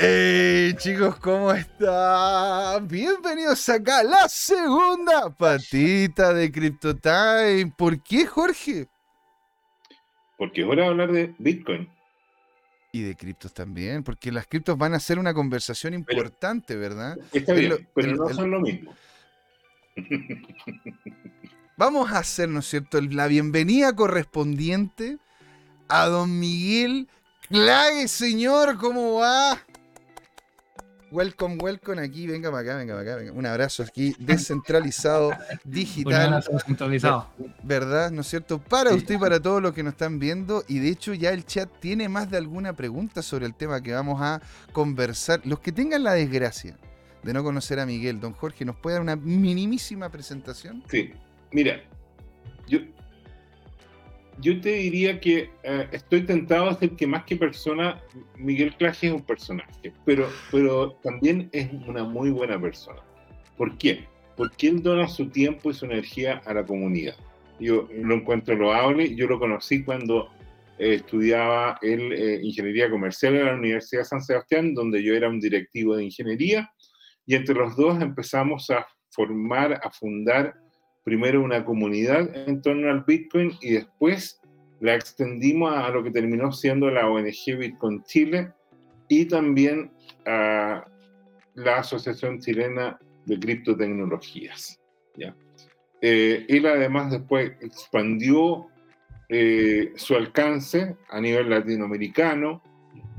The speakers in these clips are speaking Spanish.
Hey chicos, ¿cómo están? Bienvenidos acá a la segunda patita de CryptoTime. ¿Por qué, Jorge? Porque es hora de hablar de Bitcoin. Y de criptos también, porque las criptos van a ser una conversación importante, ¿verdad? Está bien, pero no son lo mismo. Vamos a hacer, ¿no es cierto?, la bienvenida correspondiente a don Miguel Clague, señor, ¿cómo va? Welcome, welcome aquí, venga para acá, venga para acá, venga. Un abrazo aquí, descentralizado, digital. descentralizado. ¿Verdad? ¿No es cierto? Para usted y para todos los que nos están viendo. Y de hecho ya el chat tiene más de alguna pregunta sobre el tema que vamos a conversar. Los que tengan la desgracia de no conocer a Miguel, don Jorge, ¿nos puede dar una minimísima presentación? Sí, mira, yo, yo te diría que eh, estoy tentado a decir que más que persona, Miguel Claje es un personaje, pero, pero también es una muy buena persona. ¿Por qué? Porque él dona su tiempo y su energía a la comunidad. Yo lo encuentro loable, yo lo conocí cuando eh, estudiaba él eh, ingeniería comercial en la Universidad de San Sebastián, donde yo era un directivo de ingeniería, y entre los dos empezamos a formar, a fundar primero una comunidad en torno al Bitcoin y después la extendimos a lo que terminó siendo la ONG Bitcoin Chile y también a la Asociación Chilena de Criptotecnologías. ¿ya? Eh, él además después expandió eh, su alcance a nivel latinoamericano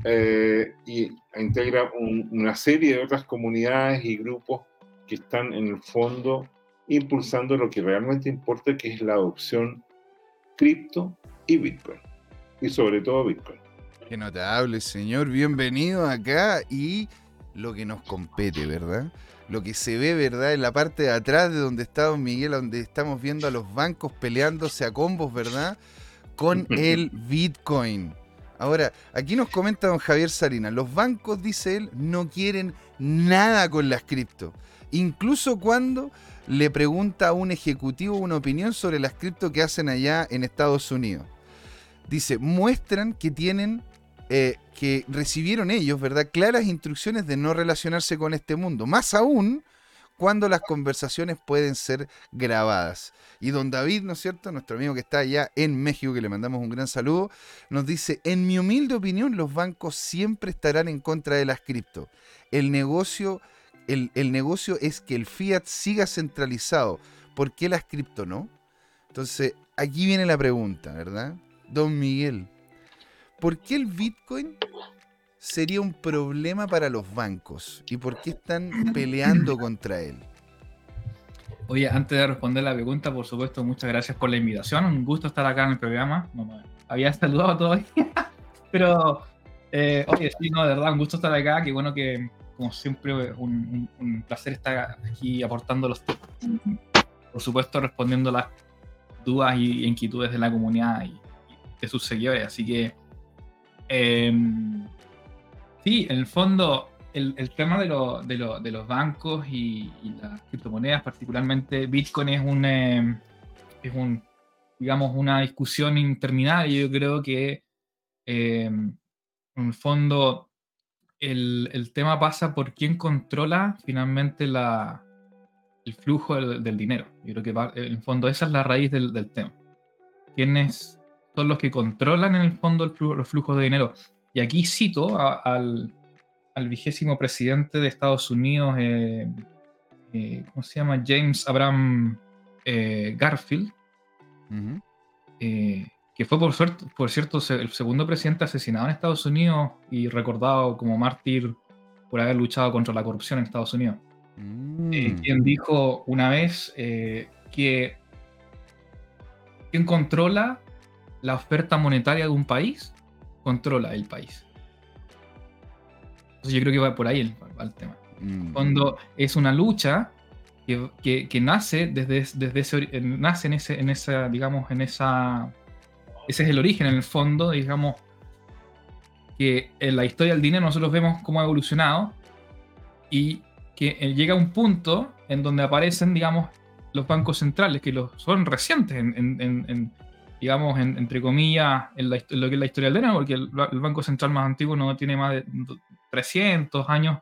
eh, y integra una serie de otras comunidades y grupos que están en el fondo impulsando lo que realmente importa, que es la adopción cripto y Bitcoin. Y sobre todo Bitcoin. Qué notable, señor. Bienvenido acá y lo que nos compete, ¿verdad? Lo que se ve, ¿verdad? En la parte de atrás de donde está Don Miguel, donde estamos viendo a los bancos peleándose a combos, ¿verdad? Con el Bitcoin. Ahora, aquí nos comenta don Javier Salinas, los bancos, dice él, no quieren nada con las cripto. Incluso cuando le pregunta a un ejecutivo una opinión sobre las cripto que hacen allá en Estados Unidos. Dice, muestran que tienen, eh, que recibieron ellos, ¿verdad? Claras instrucciones de no relacionarse con este mundo. Más aún cuando las conversaciones pueden ser grabadas. Y don David, ¿no es cierto? Nuestro amigo que está allá en México, que le mandamos un gran saludo, nos dice, en mi humilde opinión, los bancos siempre estarán en contra de las cripto. El negocio el, negocio es que el fiat siga centralizado. ¿Por qué las cripto no? Entonces, aquí viene la pregunta, ¿verdad? Don Miguel, ¿por qué el Bitcoin sería un problema para los bancos? ¿Y por qué están peleando contra él? Oye, antes de responder la pregunta, por supuesto, muchas gracias por la invitación. Un gusto estar acá en el programa. había saludado todavía. Pero, eh, oye, sí, no, de verdad, un gusto estar acá. Qué bueno que, como siempre, un, placer estar aquí aportando los Por supuesto, respondiendo las dudas y inquietudes de la comunidad y, de sus seguidores. Así que, em, sí, en el fondo, el, tema de, los bancos y, las criptomonedas, particularmente Bitcoin, es un, em, es un digamos, una discusión interminable. Yo creo que, em, en el fondo, el, tema pasa por quién controla finalmente la, el flujo del, dinero. Yo creo que en el fondo esa es la raíz del, tema. ¿Quiénes son los que controlan en el fondo el los flujos de dinero? Y aquí cito al, al, vigésimo presidente de Estados Unidos, eh, eh, ¿cómo se llama? James Abraham eh, Garfield que fue por, suerte, por cierto el segundo presidente asesinado en Estados Unidos y recordado como mártir por haber luchado contra la corrupción en Estados Unidos. Mm. Eh, quien dijo una vez eh, que quien controla la oferta monetaria de un país, controla el país. Entonces yo creo que va por ahí el, tema. Mm. Cuando es una lucha que, que, nace desde, desde ese, nace en, ese, en esa, digamos, en esa ese es el origen, en el fondo, digamos, que en la historia del dinero nosotros vemos cómo ha evolucionado y que eh, llega un punto en donde aparecen, digamos, los bancos centrales, que los, son recientes, en, digamos, entre comillas, en, lo que es la historia del dinero, porque el, Banco Central más antiguo no tiene más de 1300 años.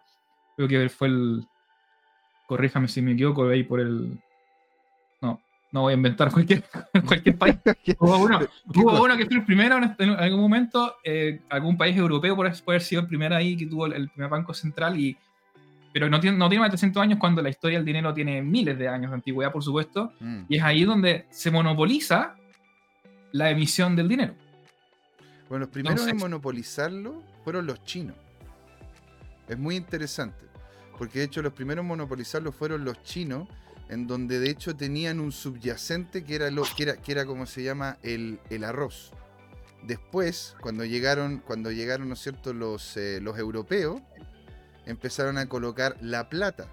Creo que fue el. Corríjame si me equivoco, ahí por el. No, voy a inventar cualquier, cualquier país. Hubo uno, hubo uno que fue el primero en algún momento, eh, algún país europeo por haber sido el primero ahí que tuvo el, primer banco central y pero no tiene, no tiene más de 300 años cuando la historia del dinero tiene miles de años de antigüedad, por supuesto, mm. y es ahí donde se monopoliza la emisión del dinero. Bueno, los primeros en monopolizarlo fueron los chinos. Es muy interesante, porque de hecho los primeros en monopolizarlo fueron los chinos, en donde de hecho tenían un subyacente que era, lo, que era, que era como se llama el, arroz. Después, cuando llegaron, cuando llegaron, ¿no cierto?, los, eh, los europeos, empezaron a colocar la plata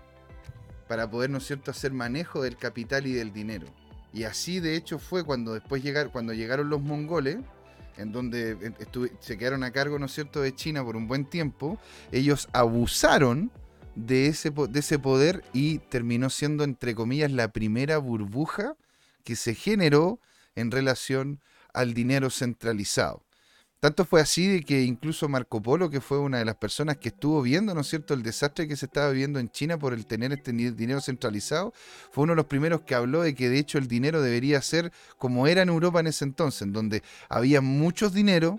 para poder, ¿no cierto?, hacer manejo del capital y del dinero. Y así de hecho fue cuando después cuando llegaron los mongoles, en donde se quedaron a cargo, ¿no cierto?, de China por un buen tiempo, ellos abusaron de ese, de ese poder y terminó siendo, entre comillas, la primera burbuja que se generó en relación al dinero centralizado. Tanto fue así de que incluso Marco Polo, que fue una de las personas que estuvo viendo, ¿no es cierto?, el desastre que se estaba viviendo en China por el tener este dinero centralizado, fue uno de los primeros que habló de que de hecho el dinero debería ser como era en Europa en ese entonces, en donde había muchos dinero,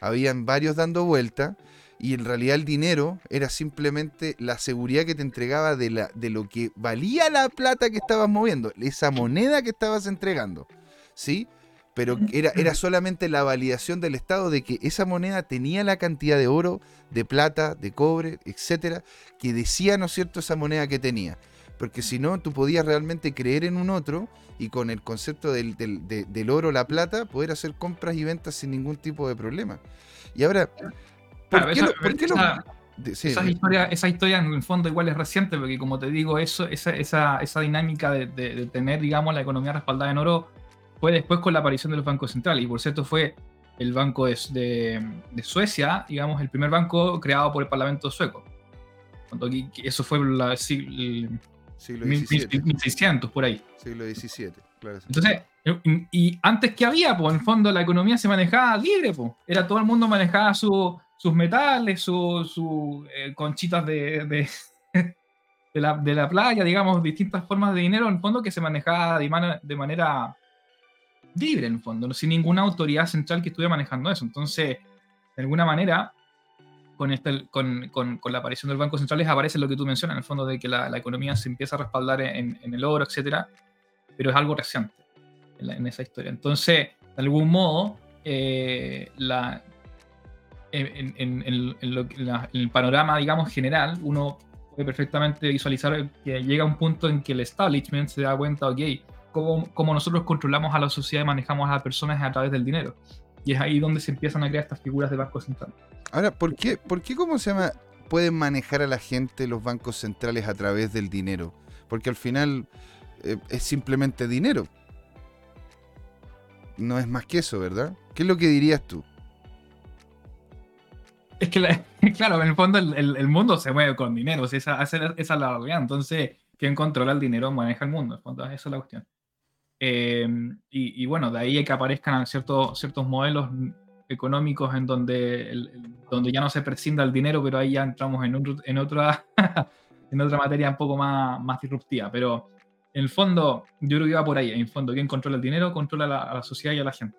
habían varios dando vuelta, y en realidad el dinero era simplemente la seguridad que te entregaba de, la, de lo que valía la plata que estabas moviendo, esa moneda que estabas entregando, ¿sí? pero era, era solamente la validación del Estado de que esa moneda tenía la cantidad de oro, de plata, de cobre, etcétera, que decía, ¿no es cierto?, esa moneda que tenía. Porque si no, tú podías realmente creer en un otro y con el concepto del, del, oro, la plata, poder hacer compras y ventas sin ningún tipo de problema. Y ahora, ¿por qué, esa, esa, historia, esa historia en el fondo igual es reciente, porque como te digo, eso, esa, esa, esa dinámica de, de tener, digamos, la economía respaldada en oro fue después con la aparición de los bancos centrales. Y por cierto, fue el banco de, Suecia, digamos, el primer banco creado por el Parlamento sueco. eso fue el siglo, siglo 1600, por ahí. Siglo XVII, claro. Entonces, y, antes que había, pues en el fondo la economía se manejaba libre, pues. Era todo el mundo manejaba sus metales, sus eh, conchitas de, de, la, de, la, playa, digamos, distintas formas de dinero, en el fondo que se manejaba de manera libre en el fondo, sin ninguna autoridad central que estuviera manejando eso. Entonces, de alguna manera, con, este, con, con, la aparición del Banco Central aparece lo que tú mencionas, en el fondo de que la, economía se empieza a respaldar en, el oro, etcétera, pero es algo reciente en, esa historia. Entonces, de algún modo, eh, la, en, el panorama, digamos, general, uno puede perfectamente visualizar que llega un punto en que el establishment se da cuenta, ok, cómo, nosotros controlamos a la sociedad y manejamos a las personas a través del dinero. Y es ahí donde se empiezan a crear estas figuras de bancos centrales. Ahora, ¿por qué, ¿por qué cómo se llama? Pueden manejar a la gente los bancos centrales a través del dinero. Porque al final eh, es simplemente dinero. No es más que eso, ¿verdad? ¿Qué es lo que dirías tú? Es que, claro, en el fondo el, mundo se mueve con dinero. esa, esa, es la realidad. Entonces, ¿quién controla el dinero maneja el mundo? Esa es la cuestión. Em, y, bueno, de ahí hay que aparezcan ciertos, ciertos modelos económicos en donde, donde ya no se prescinda el dinero, pero ahí ya entramos en, en, otra, en otra materia un poco más, más disruptiva. Pero en el fondo, yo creo que va por ahí. En el fondo, quien controla el dinero controla a la sociedad y a la gente.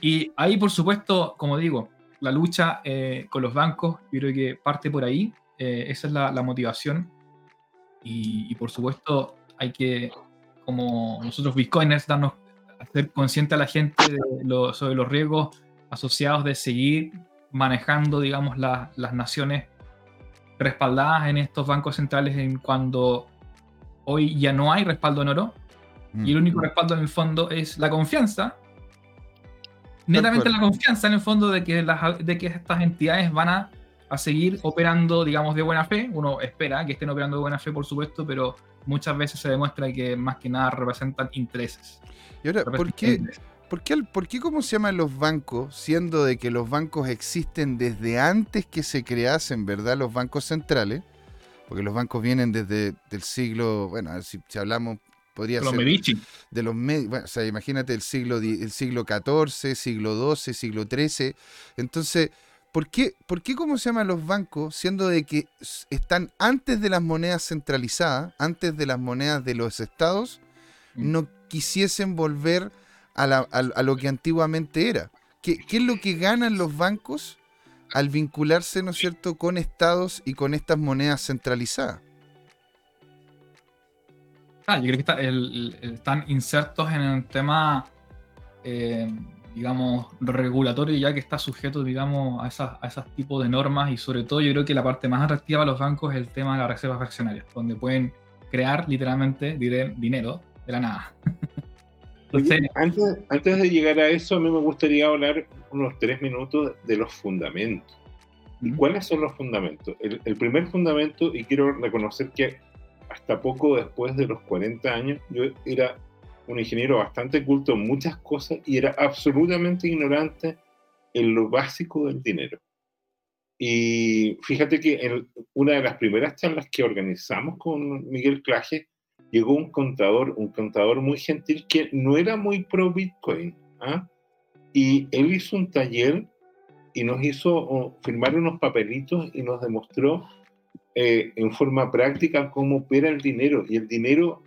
Y ahí, por supuesto, como digo, la lucha eh, con los bancos, yo creo que parte por ahí. Eh, esa es la, la motivación. Y, y, por supuesto, hay que como nosotros bitcoiners, darnos, hacer consciente a la gente sobre los riesgos asociados de seguir manejando, digamos, las naciones respaldadas en estos bancos centrales en cuando hoy ya no hay respaldo en oro y el único mm. respaldo en el fondo es la confianza. Netamente la confianza en el fondo de que, las, de que estas entidades van a, a seguir operando, digamos, de buena fe. Uno espera que estén operando de buena fe, por supuesto, pero muchas veces se demuestra que más que nada representan intereses. Y ahora, ¿por qué, ¿por qué, ¿por qué cómo se llaman los bancos, siendo de que los bancos existen desde antes que se creasen, ¿verdad? Los bancos centrales, porque los bancos vienen desde el siglo, bueno, si, si hablamos podría los ser Medici. de los bueno, o sea, imagínate el siglo el siglo XIV, siglo XII, siglo XIII. Entonces, ¿por qué, ¿por qué cómo se llaman los bancos, siendo de que están antes de las monedas centralizadas, antes de las monedas de los estados, mm. no quisiesen volver a, lo que antiguamente era? ¿Qué, ¿Qué, es lo que ganan los bancos al vincularse, ¿no es cierto?, con estados y con estas monedas centralizadas. Ah, yo creo que están insertos en el tema, eh, digamos, regulatorio, ya que está sujeto, digamos, a esas, a esos tipos de normas y sobre todo yo creo que la parte más atractiva de los bancos es el tema de las reservas fraccionarias, donde pueden crear literalmente dinero de la nada. antes, antes de llegar a eso, a mí me gustaría hablar unos tres minutos de los fundamentos. ¿Y cuáles son los fundamentos? El, el, primer fundamento, y quiero reconocer que hasta poco después de los 40 años, yo era un ingeniero bastante culto en muchas cosas y era absolutamente ignorante en lo básico del dinero. Y fíjate que en una de las primeras charlas que organizamos con Miguel Claje, llegó un contador, un contador muy gentil que no era muy pro Bitcoin. ¿ah? Y él hizo un taller y nos hizo firmar unos papelitos y nos demostró eh, en forma práctica cómo opera el dinero. Y el dinero,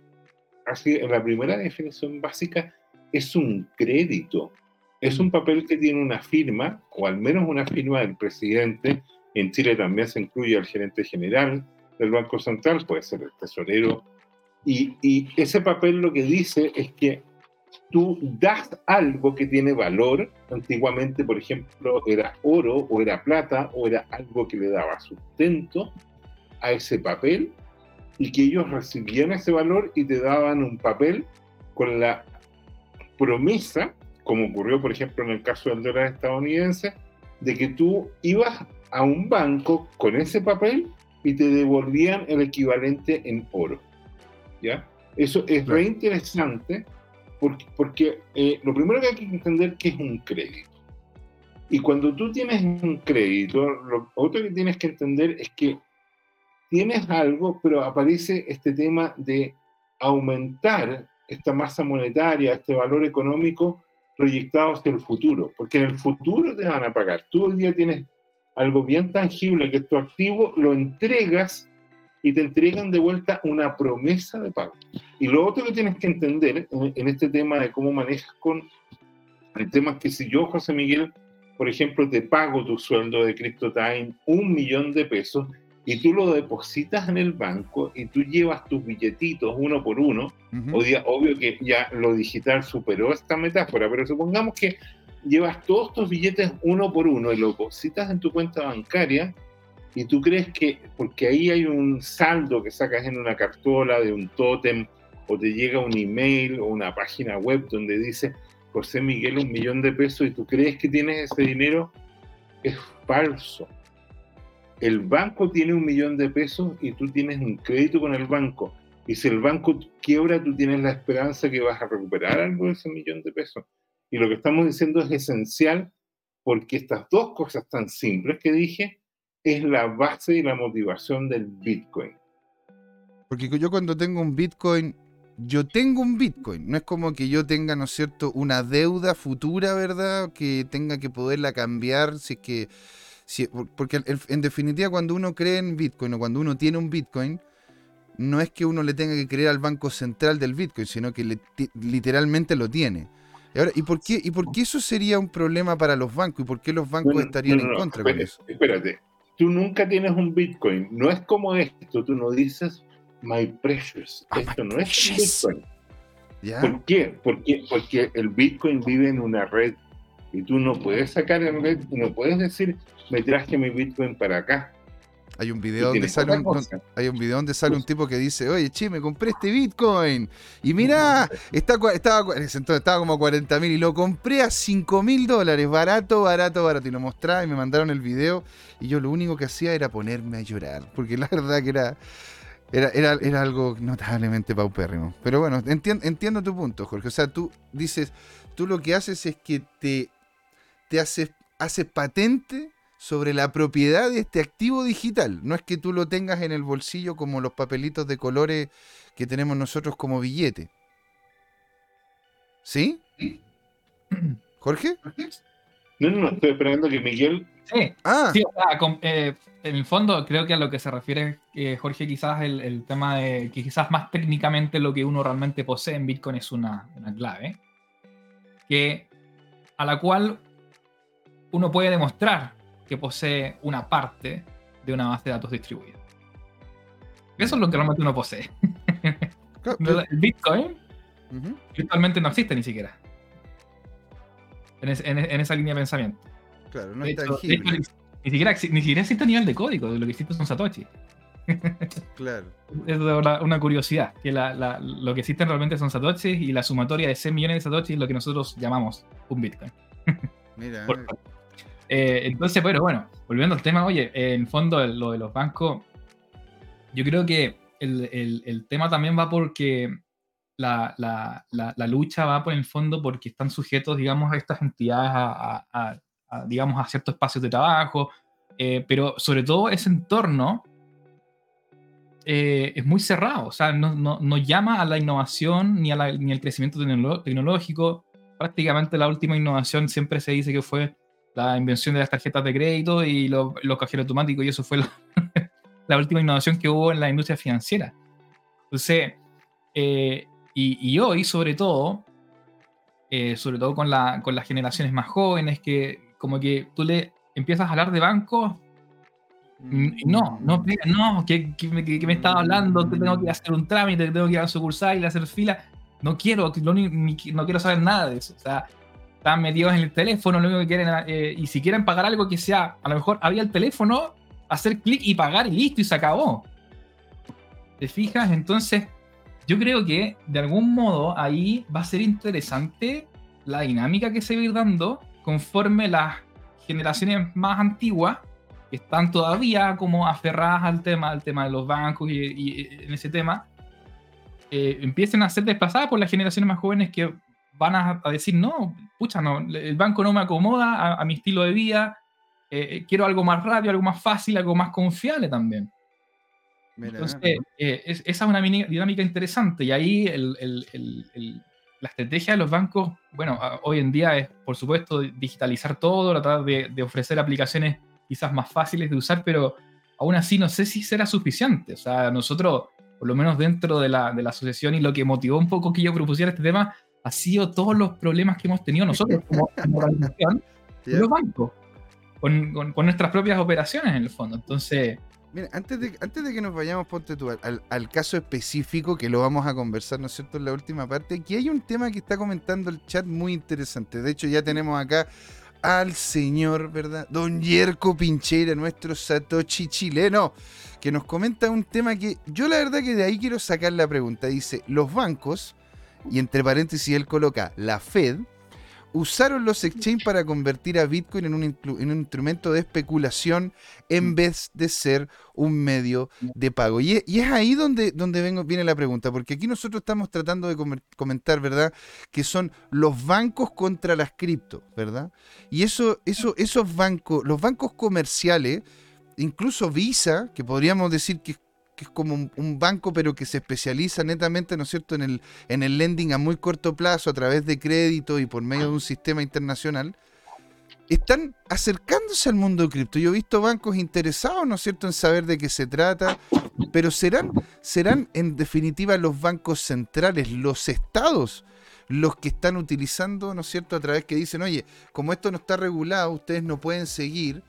así, en la primera definición básica, es un crédito. Es un papel que tiene una firma, o al menos una firma del presidente. En Chile también se incluye al gerente general del Banco Central, puede ser el tesorero y, ese papel lo que dice es que tú das algo que tiene valor. Antiguamente, por ejemplo, era oro o era plata o era algo que le daba sustento a ese papel y que ellos recibían ese valor y te daban un papel con la promesa, como ocurrió, por ejemplo, en el caso del dólar estadounidense, de que tú ibas a un banco con ese papel y te devolvían el equivalente en oro. ¿ya? Eso es re interesante porque, porque eh, lo primero que hay que entender que es un crédito. Y cuando tú tienes un crédito, lo otro que tienes que entender es que tienes algo, pero aparece este tema de aumentar esta masa monetaria, este valor económico proyectado hacia el futuro, porque en el futuro te van a pagar. Tú hoy día tienes algo bien tangible que es tu activo, lo entregas y te entregan de vuelta una promesa de pago. Y lo otro que tienes que entender en, este tema de cómo manejas con el tema es que si yo, José Miguel, por ejemplo, te pago tu sueldo de CryptoTime un millón de pesos y tú lo depositas en el banco y tú llevas tus billetitos uno por uno, obvio que ya lo digital superó esta metáfora, pero supongamos que llevas todos tus billetes uno por uno y lo depositas en tu cuenta bancaria, y tú crees que, porque ahí hay un saldo que sacas en una cartola de un tótem, o te llega un email o una página web donde dice José Miguel un millón de pesos y tú crees que tienes ese dinero, es falso. El banco tiene un millón de pesos y tú tienes un crédito con el banco. Y si el banco quiebra, tú tienes la esperanza que vas a recuperar algo de ese millón de pesos. Y lo que estamos diciendo es esencial porque estas dos cosas tan simples que dije es la base y la motivación del Bitcoin. Porque yo cuando tengo un Bitcoin, yo tengo un Bitcoin. No es como que yo tenga, ¿no es cierto?, una deuda futura, ¿verdad? Que tenga que poderla cambiar si es que... porque en definitiva cuando uno cree en Bitcoin o cuando uno tiene un Bitcoin, no es que uno le tenga que creer al banco central del Bitcoin, sino que literalmente lo tiene. ¿y, por qué, ¿Y por qué eso sería un problema para los bancos? ¿Y por qué los bancos estarían en contra de eso? Espérate, tú nunca tienes un Bitcoin. No es como esto, tú no dices my precious. Ah, esto no es un Bitcoin. ¿Por qué? Porque, porque el Bitcoin vive en una red y tú no puedes sacar en red, no puedes decir me traje mi Bitcoin para acá. Hay un video donde sale un, hay un video donde sale un tipo que dice, oye, che, me compré este Bitcoin. Y mira, está, estaba, estaba como a 40 mil y lo compré a 5 mil dólares. Barato, barato, barato. Y lo mostraba y me mandaron el video. Y yo lo único que hacía era ponerme a llorar. Porque la verdad que era... Era, era, algo notablemente paupérrimo. Pero bueno, entiendo, entiendo tu punto, Jorge. O sea, tú dices, tú lo que haces es que te, te haces, haces patente sobre la propiedad de este activo digital. No es que tú lo tengas en el bolsillo como los papelitos de colores que tenemos nosotros como billete. ¿Sí? ¿Jorge? No, no, estoy esperando que Miguel Sí, ah. sí o sea, eh, en el fondo creo que a lo que se refiere eh, Jorge quizás el, el, tema de que quizás más técnicamente lo que uno realmente posee en Bitcoin es una, una clave que a la cual uno puede demostrar que posee una parte de una base de datos distribuida. Eso es lo que realmente uno posee. El Bitcoin virtualmente no existe ni siquiera. En, esa línea de pensamiento. Claro, no es tangible. ni, siquiera, ni siquiera existe a nivel de código, lo que existe son Satoshi. Claro. Es una curiosidad, que lo que existen realmente son Satoshi y la sumatoria de 100 millones de Satoshi es lo que nosotros llamamos un Bitcoin. Mira. Eh, entonces, bueno, bueno, volviendo al tema, oye, en fondo lo de los bancos, yo creo que el, tema también va porque la, lucha va por el fondo porque están sujetos, digamos, a estas entidades, a, digamos, a ciertos espacios de trabajo, eh, pero sobre todo ese entorno eh, es muy cerrado, o sea, no, no, llama a la innovación ni, a ni al crecimiento tecnológico. Prácticamente la última innovación siempre se dice que fue la invención de las tarjetas de crédito y los, cajeros automáticos, y eso fue la, última innovación que hubo en la industria financiera. Entonces, eh, y, hoy, sobre todo, eh, sobre todo con, la, con las generaciones más jóvenes, que como que tú le empiezas a hablar de bancos, no, no, no, ¿qué, me, me estaba hablando? Que tengo que hacer un trámite, que tengo que ir a sucursal y hacer fila. No quiero, no, no quiero saber nada de eso. O sea, están metidos en el teléfono, lo único que quieren, eh, y si quieren pagar algo que sea, a lo mejor había el teléfono, hacer clic y pagar y listo, y se acabó. ¿Te fijas? Entonces, yo creo que de algún modo ahí va a ser interesante la dinámica que se va a ir dando conforme las generaciones más antiguas, que están todavía como aferradas al tema, al tema de los bancos y, en ese tema, eh, empiecen a ser desplazadas por las generaciones más jóvenes que van a, decir, no, pucha, no, el banco no me acomoda a, mi estilo de vida, eh, eh, quiero algo más rápido, algo más fácil, algo más confiable también. Entonces, eh, esa es una dinámica interesante y ahí la estrategia de los bancos, bueno, hoy en día es, por supuesto, digitalizar todo, tratar de, ofrecer aplicaciones quizás más fáciles de usar, pero aún así no sé si será suficiente. O sea, nosotros, por lo menos dentro de la, de la asociación y lo que motivó un poco que yo propusiera este tema, ha sido todos los problemas que hemos tenido nosotros como, organización, los bancos, con, con, nuestras propias operaciones en el fondo. Entonces... Mira, antes de, antes de que nos vayamos, ponte tú, al, al, caso específico que lo vamos a conversar, ¿no es cierto?, en la última parte, aquí hay un tema que está comentando el chat muy interesante. De hecho, ya tenemos acá al señor, ¿verdad? Don Yerko Pincheira, nuestro Satoshi chileno, que nos comenta un tema que yo la verdad que de ahí quiero sacar la pregunta. Dice, los bancos y entre paréntesis él coloca la Fed, usaron los exchanges para convertir a Bitcoin en un, instrumento de especulación en mm. vez de ser un medio de pago. Y es, ahí donde, donde vengo, viene la pregunta, porque aquí nosotros estamos tratando de comentar, ¿verdad? Que son los bancos contra las cripto, ¿verdad? Y eso, eso, esos bancos, los bancos comerciales, incluso Visa, que podríamos decir que que es como un, banco, pero que se especializa netamente, ¿no es cierto?, en el, en el lending a muy corto plazo, a través de crédito y por medio de un sistema internacional, están acercándose al mundo cripto. Yo he visto bancos interesados, ¿no es cierto?, en saber de qué se trata, pero serán, serán en definitiva los bancos centrales, los estados, los que están utilizando, ¿no es cierto?, a través que dicen, oye, como esto no está regulado, ustedes no pueden seguir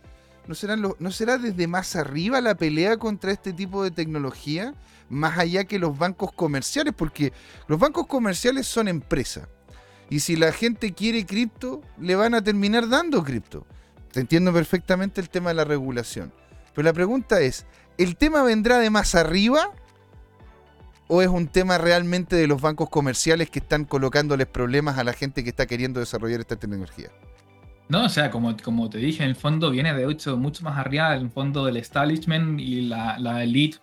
¿No, ¿No será desde más arriba la pelea contra este tipo de tecnología? Más allá que los bancos comerciales, porque los bancos comerciales son empresas. Y si la gente quiere cripto, le van a terminar dando cripto. Te entiendo perfectamente el tema de la regulación. Pero la pregunta es, ¿el tema vendrá de más arriba? ¿O es un tema realmente de los bancos comerciales que están colocándoles problemas a la gente que está queriendo desarrollar esta tecnología? No, o sea, como, como te dije, en el fondo viene de hecho mucho más arriba del fondo del establishment y la, la elite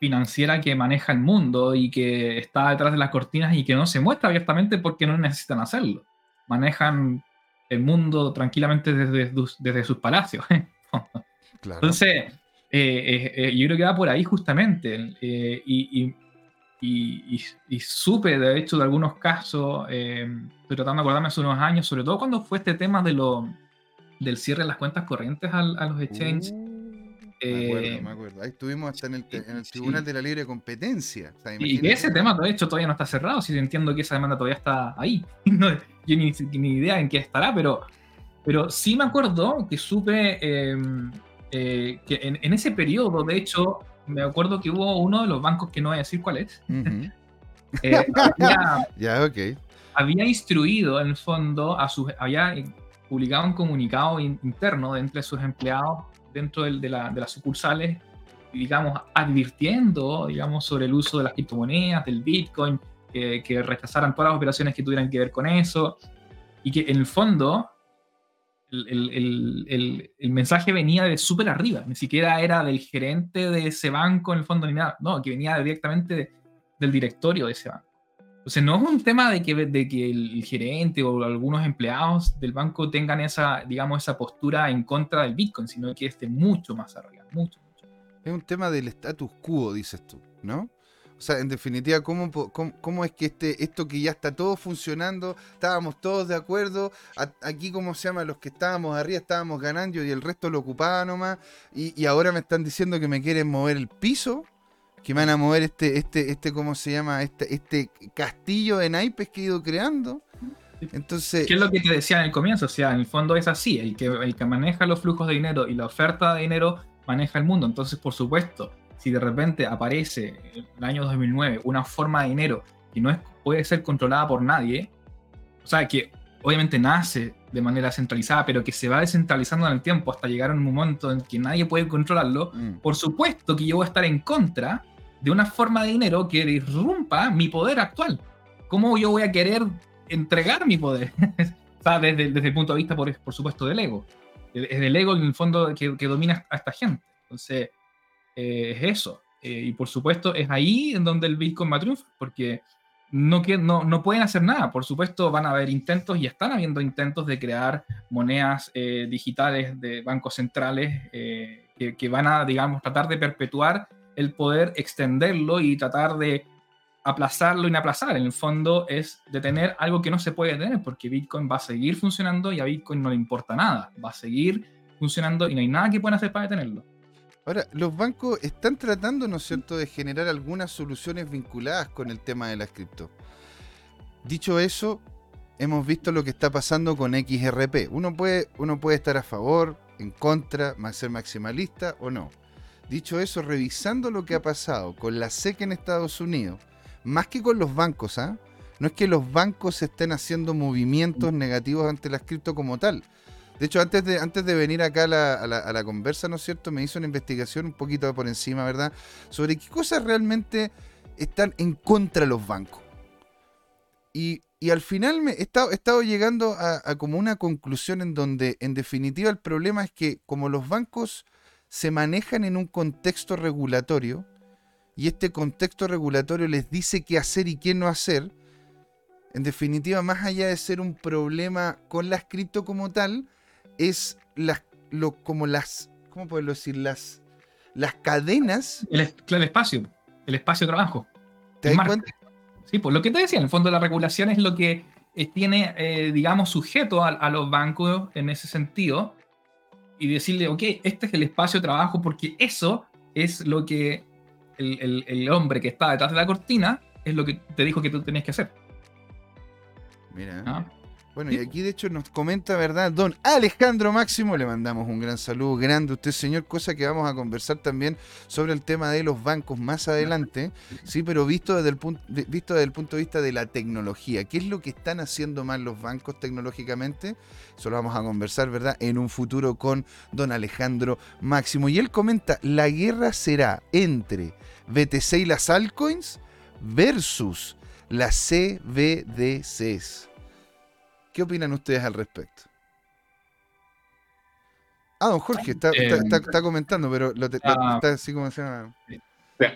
financiera que maneja el mundo y que está detrás de las cortinas y que no se muestra abiertamente porque no necesitan hacerlo. Manejan el mundo tranquilamente desde, desde sus palacios. Entonces, eh, eh, eh, yo creo que va por ahí justamente. y, y, supe, de hecho, de algunos casos, eh, estoy tratando de acordarme hace unos años, sobre todo cuando fue este tema de, lo, del cierre de las cuentas corrientes a, los exchanges. Uh, me acuerdo, Eh, me acuerdo. Ahí estuvimos hasta en el, en el sí. Tribunal de la Libre Competencia. O sea, Y ese tema, de hecho, todavía no está cerrado. Si entiendo que esa demanda todavía está ahí. No, yo ni, ni idea en qué estará, pero, pero sí me acuerdo que supe eh, eh, que en, en ese periodo, de hecho, me acuerdo que hubo uno de los bancos, que no voy a decir cuál es, Ujú. eh, había, Ya, ok. había instruido en el fondo a sus. había publicado un comunicado in- interno de entre sus empleados dentro del- de, la- de las sucursales, digamos, advirtiendo, digamos, sobre el uso de las criptomonedas, del Bitcoin, que, que rechazaran todas las operaciones que tuvieran que ver con eso, y que en el fondo el, el- el- el- mensaje venía de súper arriba, ni siquiera era del gerente de ese banco en el fondo ni nada, no, que venía directamente de- del directorio de ese banco. Entonces no es un tema de que, de que el gerente o algunos empleados del banco tengan esa, digamos, esa postura en contra del Bitcoin, sino que esté mucho más arriba, mucho, mucho. Es un tema del status quo, dices tú, ¿no? O sea, en definitiva, ¿cómo, cómo, es que este, esto que ya está todo funcionando, estábamos todos de acuerdo, aquí, ¿cómo se llama? Los que estábamos arriba estábamos ganando y el resto lo ocupaba nomás, y, y ahora me están diciendo que me quieren mover el piso, que me van a mover este, este, este, ¿cómo se llama? Este, este castillo de naipes que he ido creando. Entonces, ¿Qué es lo que te decía en el comienzo? O sea, en el fondo es así, el que, el que maneja los flujos de dinero y la oferta de dinero maneja el mundo. Entonces, por supuesto, si de repente aparece en el año 2009 una forma de dinero que no es, puede ser controlada por nadie, o sea, que obviamente nace de manera centralizada, pero que se va descentralizando en el tiempo hasta llegar a un momento en que nadie puede controlarlo, mm, por supuesto que yo voy a estar en contra de una forma de dinero que disrumpa mi poder actual. ¿Cómo yo voy a querer entregar mi poder? o sea, desde, desde el punto de vista, por, por supuesto, del ego. Es del ego, en el fondo, que, que domina a esta gente. Entonces, eh, es eso. Eh, y por supuesto, es ahí en donde el Bitcoin va a triunfar, porque no, no, no pueden hacer nada. Por supuesto, van a haber intentos y están habiendo intentos de crear monedas eh, digitales de bancos centrales eh, que, que van a, digamos, tratar de perpetuar el poder, extenderlo y tratar de aplazarlo, inaplazar. En el fondo es detener algo que no se puede detener, porque Bitcoin va a seguir funcionando y a Bitcoin no le importa nada. Va a seguir funcionando y no hay nada que puedan hacer para detenerlo. Ahora, los bancos están tratando, ¿no es cierto?, de generar algunas soluciones vinculadas con el tema de las cripto. Dicho eso, hemos visto lo que está pasando con XRP. Uno puede, uno puede estar a favor, en contra, ser maximalista o no. Dicho eso, revisando lo que ha pasado con la SEC en Estados Unidos, más que con los bancos, ¿ah? No es que los bancos estén haciendo movimientos negativos ante las cripto como tal. De hecho, antes de, antes de venir acá a la, a la- conversa, ¿no es cierto? Me hizo una investigación un poquito por encima, ¿verdad? Sobre qué cosas realmente están en contra de los bancos. Y, y al final me he estado, he estado llegando a, a como una conclusión en donde, en definitiva, el problema es que como los bancos se manejan en un contexto regulatorio, y este contexto regulatorio les dice qué hacer y qué no hacer, en definitiva, más allá de ser un problema con las cripto como tal, es las, lo, como las, ¿cómo puedo decir? Las, las cadenas. El, el espacio, el espacio de trabajo. ¿Te das cuenta? Sí, pues lo que te decía, en el fondo la regulación es lo que eh, tiene, eh, digamos, sujeto a, a los bancos en ese sentido y decirle, ok, este es el espacio de trabajo porque eso es lo que el, el- el hombre que está detrás de la cortina es lo que te dijo que tú tenías que hacer. Mira. ¿ah? Bueno, y aquí de hecho nos comenta, ¿verdad? Don Alejandro Máximo, le mandamos un gran saludo, grande a usted, señor, cosa que vamos a conversar también sobre el tema de los bancos más adelante, sí, pero visto desde el punto, de- visto desde el punto de vista de la tecnología, ¿qué es lo que están haciendo mal los bancos tecnológicamente? Eso lo vamos a conversar, ¿verdad? En un futuro con don Alejandro Máximo. Y él comenta, la guerra será entre BTC y las altcoins versus las CBDCs. ¿Qué opinan ustedes al respecto? Ah, don Jorge, está, está- Eh, está- está comentando, pero lo te- lo- ah. está así como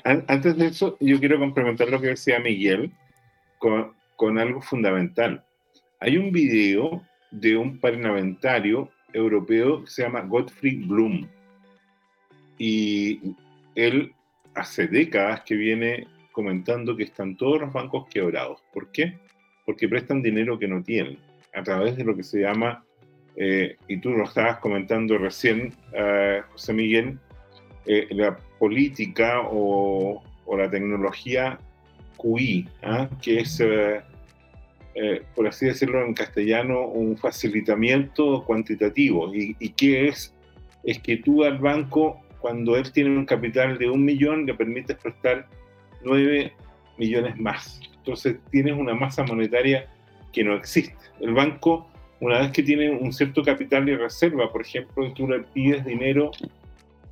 an- Antes de eso, yo quiero complementar lo que decía Miguel con, con algo fundamental. Hay un video de un parlamentario europeo que se llama Gottfried Bloom. Y él hace décadas que viene comentando que están todos los bancos quebrados. ¿Por qué? Porque prestan dinero que no tienen a través de lo que se llama eh, y tú lo estabas comentando recién, uh, José Miguel, eh, la política o, o, la tecnología QI, ¿ah? que es, eh, por así decirlo en castellano, un facilitamiento cuantitativo. ¿Y, ¿Y qué es? Es que tú al banco, cuando él tiene un capital de un millón, le permites prestar nueve millones más. Entonces tienes una masa monetaria que no existe. El banco una vez que tiene un cierto capital de reserva, por ejemplo, tú le pides dinero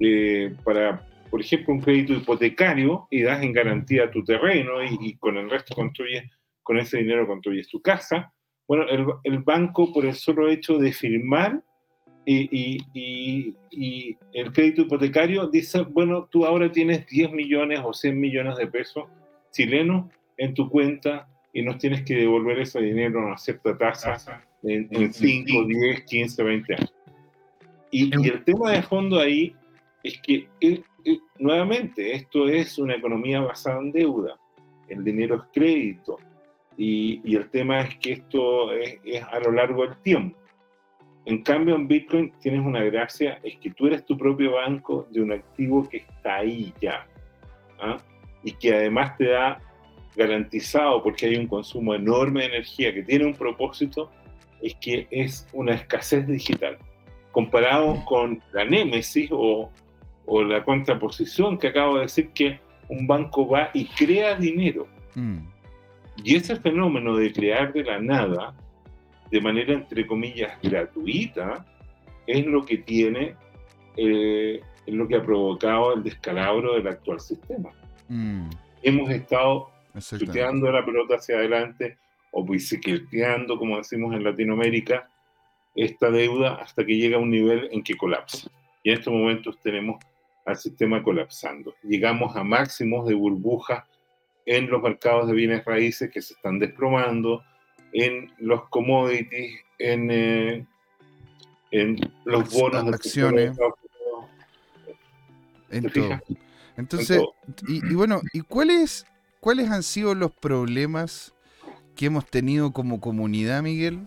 eh, para, por ejemplo, un crédito hipotecario y das en garantía tu terreno y, con el resto construyes, con ese dinero construyes tu casa. Bueno, el, banco, por el solo hecho de firmar y, y, y, el crédito hipotecario, dice, bueno, tú ahora tienes 10 millones o 100 millones de pesos chilenos en tu cuenta y nos tienes que devolver ese dinero a una cierta tasa en, 5, 10, 15, 20 años. Y, el tema de fondo ahí es que, eh, eh, nuevamente, esto es una economía basada en deuda. El dinero es crédito. Y, y el tema es que esto es, es, a lo largo del tiempo. En cambio, en Bitcoin tienes una gracia, es que tú eres tu propio banco de un activo que está ahí ya. ¿ah? Y que además te da garantizado, porque hay un consumo enorme de energía que tiene un propósito, es que es una escasez digital. Comparado con la némesis o, o la contraposición que acabo de decir, que un banco va y crea dinero. Mm. Y ese fenómeno de crear de la nada, de manera entre comillas gratuita, es lo que tiene, eh, es lo que ha provocado el descalabro del actual sistema. Mm. Hemos estado chuteando la pelota hacia adelante o bicicleteando, como decimos en Latinoamérica, esta deuda hasta que llega a un nivel en que colapsa. Y en estos momentos tenemos al sistema colapsando. Llegamos a máximos de burbuja en los mercados de bienes raíces que se están desplomando, en los commodities, en, eh, en los bonos de acciones. Entonces, y, y, bueno, ¿y cuáles, cuáles han sido los problemas que hemos tenido como comunidad, Miguel,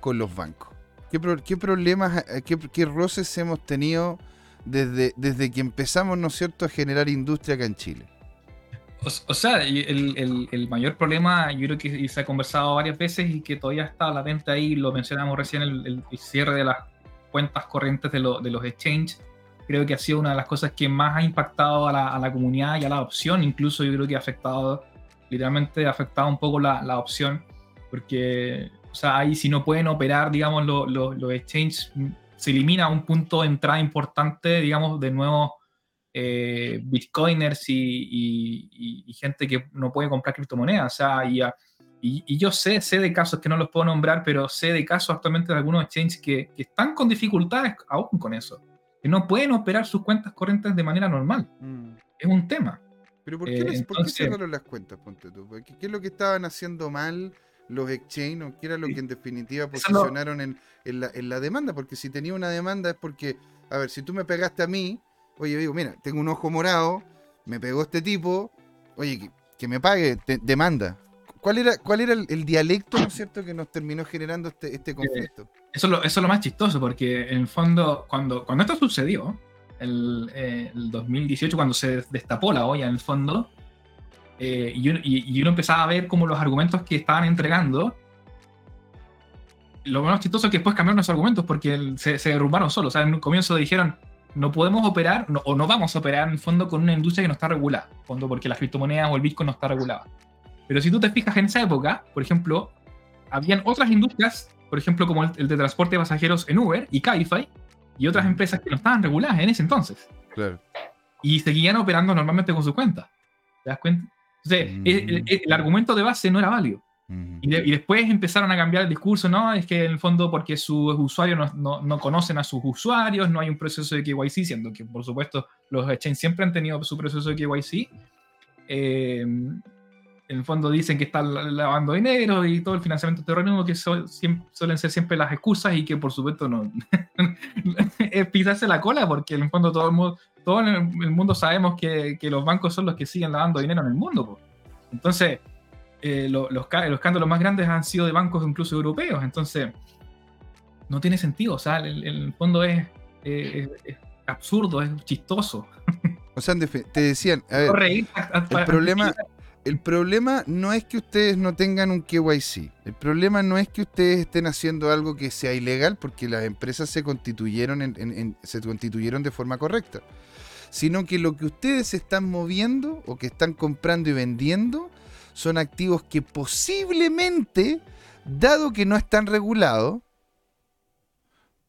con los bancos? ¿Qué, problemas, eh, qué, roces hemos tenido desde, desde que empezamos, ¿no es cierto?, a generar industria acá en Chile. O, sea, el, el, el, mayor problema, yo creo que se ha conversado varias veces y que todavía está latente ahí, lo mencionamos recién, el, cierre de las cuentas corrientes de, lo, de, los exchanges, creo que ha sido una de las cosas que más ha impactado a la, a la comunidad y a la adopción, incluso yo creo que ha afectado literalmente afectado un poco la, la opción, porque, o sea, ahí si no pueden operar, digamos, los lo, exchanges, se elimina un punto de entrada importante, digamos, de nuevos eh, bitcoiners y, y, gente que no puede comprar criptomonedas, o sea, y, y, yo sé, sé de casos que no los puedo nombrar, pero sé de casos actualmente de algunos exchanges que, que están con dificultades aún con eso, que no pueden operar sus cuentas corrientes de manera normal. Mm. Es un tema. Pero ¿por qué, eh, cerraron las cuentas, ponte tú? ¿Qué, es lo que estaban haciendo mal los exchange qué era lo que en definitiva posicionaron en, la, demanda? Porque si tenía una demanda es porque, a ver, si tú me pegaste a mí, oye, digo, mira, tengo un ojo morado, me pegó este tipo, oye, que, me pague, demanda. ¿Cuál era, cuál era el, dialecto, ¿no es cierto?, que nos terminó generando este, este conflicto. Eso es, lo, eso es lo más chistoso, porque en el fondo, cuando, cuando esto sucedió, el, 2018, eh, cuando se destapó la olla en el fondo, eh, y, uno, empezaba a ver como los argumentos que estaban entregando, lo más chistoso es que después cambiaron los argumentos porque se, se, derrumbaron solos. O sea, en un comienzo dijeron, no podemos operar o no vamos a operar en el fondo con una industria que no está regulada, fondo porque las criptomonedas o el Bitcoin no está regulada. Pero si tú te fijas en esa época, por ejemplo, habían otras industrias, por ejemplo, como el, el de transporte de pasajeros en Uber y Cabify, y otras empresas que no estaban reguladas en ese entonces. Claro. Y seguían operando normalmente con su cuenta. ¿Te das cuenta? Entonces, el, argumento de base no era válido. y, después empezaron a cambiar el discurso, ¿no? Es que en el fondo porque sus usuarios no, no, conocen a sus usuarios, no hay un proceso de KYC, siendo que por supuesto los exchanges siempre han tenido su proceso de KYC. Eh, en el fondo dicen que están lavando dinero y todo el financiamiento terrorismo, que suelen ser siempre las excusas y que por supuesto no es pisarse la cola, porque en el fondo todo el mundo, todo el mundo sabemos que, que los bancos son los que siguen lavando dinero en el mundo. Entonces, eh, los, los, escándalos más grandes han sido de bancos incluso europeos. Entonces, no tiene sentido. O sea, el, el fondo es, es, absurdo, es chistoso. O sea, te decían, a ver, el problema, el problema no es que ustedes no tengan un KYC. El problema no es que ustedes estén haciendo algo que sea ilegal porque las empresas se constituyeron, en, se constituyeron de forma correcta. Sino que lo que ustedes están moviendo o que están comprando y vendiendo son activos que posiblemente, dado que no están regulados,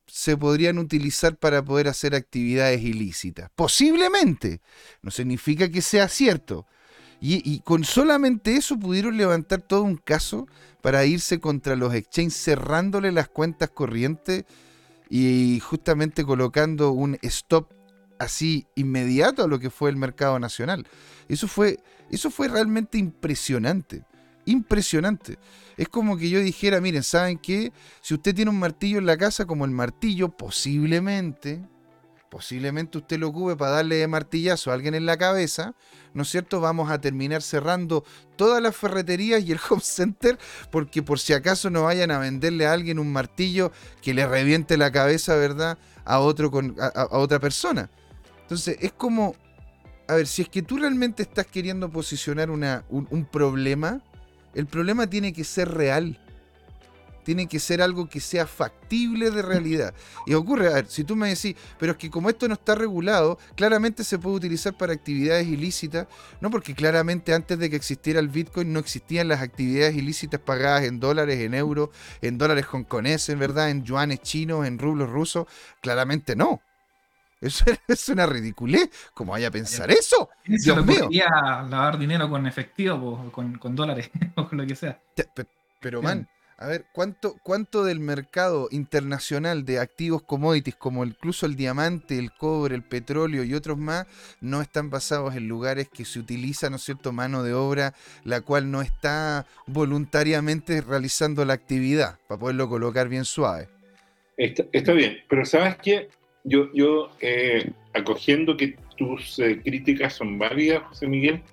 se podrían utilizar para poder hacer actividades ilícitas. Posiblemente. No significa que sea cierto y, con solamente eso pudieron levantar todo un caso para irse contra los exchanges cerrándole las cuentas corrientes y justamente colocando un stop así inmediato a lo que fue el mercado nacional. Eso fue, eso fue realmente impresionante. Impresionante. Es como que yo dijera, miren, ¿saben qué? Si usted tiene un martillo en la casa, como el martillo, posiblemente, posiblemente usted lo ocupe para darle martillazo a alguien en la cabeza, ¿no es cierto? Vamos a terminar cerrando todas las ferreterías y el home center porque por si acaso no vayan a venderle a alguien un martillo que le reviente la cabeza, ¿verdad? A, otro con, a, otra persona. Entonces es como, a ver, si es que tú realmente estás queriendo posicionar una, un problema, el problema tiene que ser real tiene que ser algo que sea factible de realidad. Y ocurre, a ver, si tú me decís, pero es que como esto no está regulado, claramente se puede utilizar para actividades ilícitas, no porque claramente antes de que existiera el Bitcoin no existían las actividades ilícitas pagadas en dólares, en euros, en dólares hongkoneses, ¿verdad? En yuanes chinos, en rublos rusos, claramente no. Eso es una ridiculez. ¿Cómo vaya a pensar eso? Dios mío. lavar dinero con efectivo, con, con dólares, o con lo que sea. Pero, man, a ver, ¿cuánto, ¿cuánto del mercado internacional de activos commodities como incluso el diamante, el cobre, el petróleo y otros más no están basados en lugares que se utiliza, ¿no es cierto?, mano de obra, la cual no está voluntariamente realizando la actividad, para poderlo colocar bien suave. Está, bien, pero ¿sabes qué? Yo, yo eh, acogiendo que tus eh, críticas son válidas, José Miguel,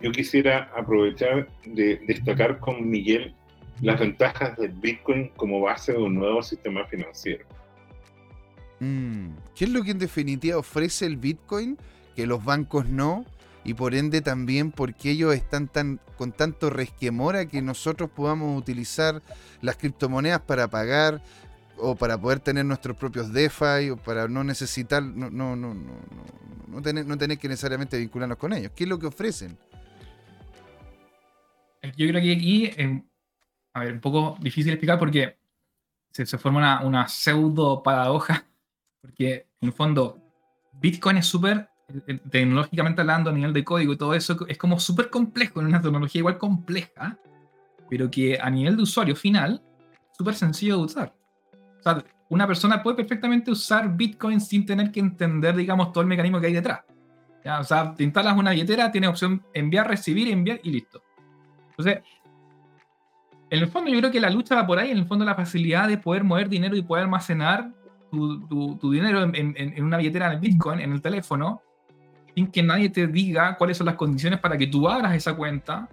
yo quisiera aprovechar de destacar con Miguel las ventajas del Bitcoin como base de un nuevo sistema financiero. Mm, ¿Qué es lo que en definitiva ofrece el Bitcoin que los bancos no? Y por ende también porque ellos están tan con tanto resquemor a que nosotros podamos utilizar las criptomonedas para pagar o para poder tener nuestros propios DeFi o para no necesitar, no, no, no, no, no, tener, no tener que necesariamente vincularnos con ellos. ¿Qué es lo que ofrecen? Yo creo que aquí a ver, un poco difícil explicar porque se, forma una, una, pseudo paradoja, porque en el fondo Bitcoin es súper, eh, tecnológicamente hablando, a nivel de código y todo eso, es como súper complejo, en una tecnología igual compleja, pero que a nivel de usuario final, súper sencillo de usar. O sea, una persona puede perfectamente usar Bitcoin sin tener que entender, digamos, todo el mecanismo que hay detrás. ¿Ya? O sea, te instalas una billetera, tienes opción enviar, recibir, enviar y listo. Entonces, en el fondo yo creo que la lucha va por ahí, en el fondo la facilidad de poder mover dinero y poder almacenar tu, dinero en, una billetera de Bitcoin, en el teléfono, sin que nadie te diga cuáles son las condiciones para que tú abras esa cuenta,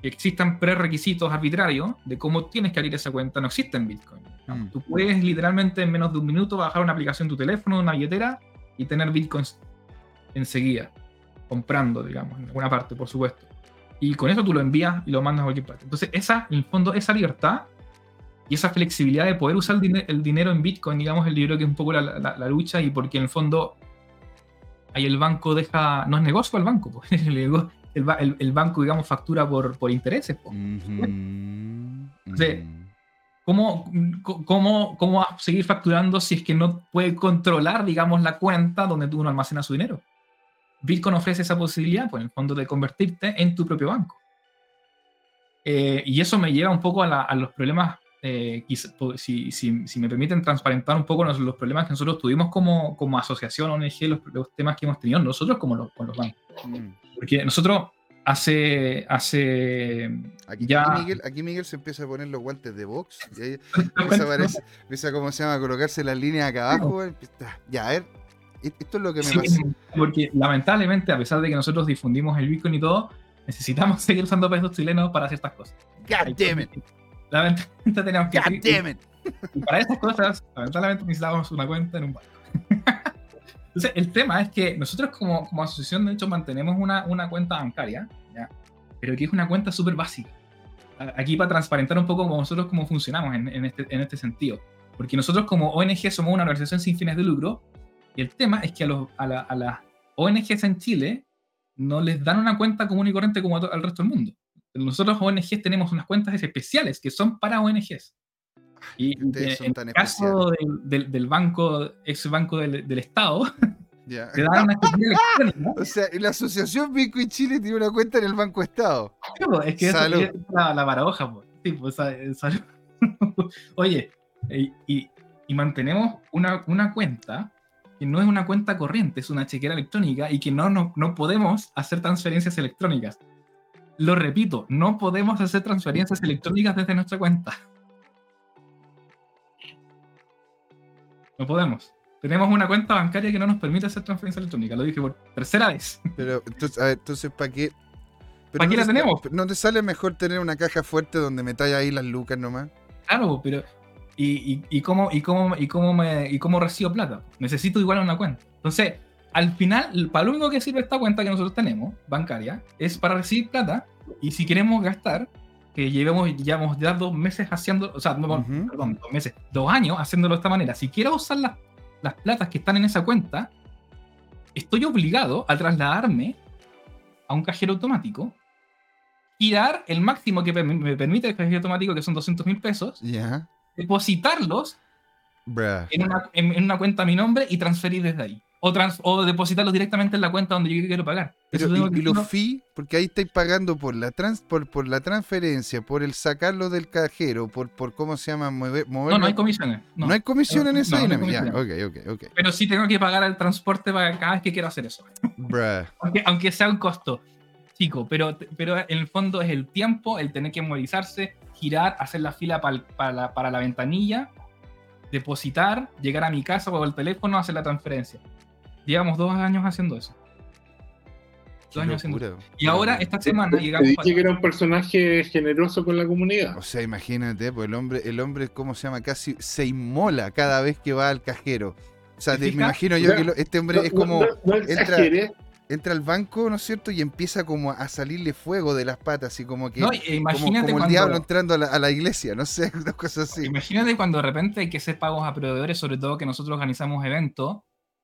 que existan prerequisitos arbitrarios de cómo tienes que abrir esa cuenta, no existe en Bitcoin. Mm. Tú puedes literalmente en menos de un minuto bajar una aplicación en tu teléfono, una billetera, y tener Bitcoins enseguida, comprando, digamos, en alguna parte, por supuesto y con eso tú lo envías y lo mandas a cualquier parte. Entonces, esa, en el fondo, esa libertad y esa flexibilidad de poder usar el, dinero en Bitcoin, digamos, el libro que es un poco la, lucha y porque en el fondo ahí el banco deja, no es negocio al banco, pues, el, el, banco, digamos, factura por, por intereses. Pues. Entonces, ¿cómo, cómo, ¿cómo va a seguir facturando si es que no puede controlar, digamos, la cuenta donde tú no almacenas su dinero? Bitcoin ofrece esa posibilidad, pues en el fondo, de convertirte en tu propio banco. Eh, y eso me lleva un poco a, los problemas, eh, si, si, me permiten transparentar un poco los, problemas que nosotros tuvimos como, como asociación ONG, los, los, temas que hemos tenido nosotros como los, con los bancos. Mm. Porque nosotros hace, hace aquí, ya... Aquí Miguel, aquí Miguel, se empieza a poner los guantes de box, y ahí empieza, a aparecer, empieza, ¿cómo se llama?, a colocarse las líneas acá abajo, ya, a ver, esto es lo que me pasa. Porque lamentablemente, a pesar de que nosotros difundimos el Bitcoin y todo, necesitamos seguir usando pesos chilenos para hacer estas cosas. God damn it. Lamentablemente tenemos que. God damn it. Y para esas cosas, lamentablemente necesitábamos una cuenta en un banco. Entonces, el tema es que nosotros como, como asociación, de hecho, mantenemos una, una cuenta bancaria, ¿ya? pero que es una cuenta súper básica. Aquí para transparentar un poco cómo nosotros cómo funcionamos en, en, este, en este sentido. Porque nosotros como ONG somos una organización sin fines de lucro y el tema es que a, los, a, la, a las ONGs en Chile no les dan una cuenta común y corriente como al resto del mundo. Nosotros ONGs tenemos unas cuentas especiales que son para ONGs. Y en el caso del, del, del, banco, ex banco del, del Estado, Ya. te dan una O sea, la asociación Bitcoin Chile tiene una cuenta en el Banco Estado. es que esa es la, la, paradoja. Sí, pues, Oye, y, y, mantenemos una, una cuenta que no es una cuenta corriente, es una chequera electrónica y que no, no, no podemos hacer transferencias electrónicas. Lo repito, no podemos hacer transferencias electrónicas desde nuestra cuenta. No podemos. Tenemos una cuenta bancaria que no nos permite hacer transferencia electrónica. Lo dije por tercera vez. Pero, entonces, a ver, entonces ¿para qué? ¿Para qué la tenemos? ¿No te sale mejor tener una caja fuerte donde metáis ahí las lucas nomás? Claro, pero. ¿Y, y, cómo, y, cómo, y, cómo me, ¿Y cómo recibo plata? Necesito igual una cuenta. Entonces, al final, para lo único que sirve esta cuenta que nosotros tenemos, bancaria, es para recibir plata. Y si queremos gastar, que llevemos, llevamos ya dos meses haciendo, o sea, perdón, dos meses, dos años haciéndolo de esta manera. Si quiero usar las, las platas que están en esa cuenta, estoy obligado a trasladarme a un cajero automático y dar el máximo que me permite el cajero automático, que son 200 mil pesos, depositarlos en una, en una, cuenta a mi nombre y transferir desde ahí o, trans, o depositarlos directamente en la cuenta donde yo quiero pagar. Pero, y, los fees, porque ahí estáis pagando por la trans, por, por la transferencia, por el sacarlo del cajero, por, por cómo se llama mover, No, no hay comisiones. No, hay comisión en esa dinámica. Pero sí tengo que pagar el transporte para cada vez que quiero hacer eso. aunque, aunque sea un costo chico, pero, pero en el fondo es el tiempo, el tener que movilizarse, girar, hacer la fila para, la, para la ventanilla, depositar, llegar a mi casa o el teléfono, hacer la transferencia. Llevamos dos años haciendo eso. Dos años haciendo eso. Y ahora, esta semana, llegamos. Te dije que era un personaje generoso con la comunidad. O sea, imagínate, pues el hombre, el hombre, ¿cómo se llama? Casi se inmola cada vez que va al cajero. O sea, me imagino yo que este hombre es como. entra, entra al banco, ¿no es cierto? Y empieza como a salirle fuego de las patas, y como que. No, imagínate como, el diablo entrando a la, iglesia, no sé, unas cosas así. Imagínate cuando de repente hay que hacer pagos a proveedores, sobre todo que nosotros organizamos eventos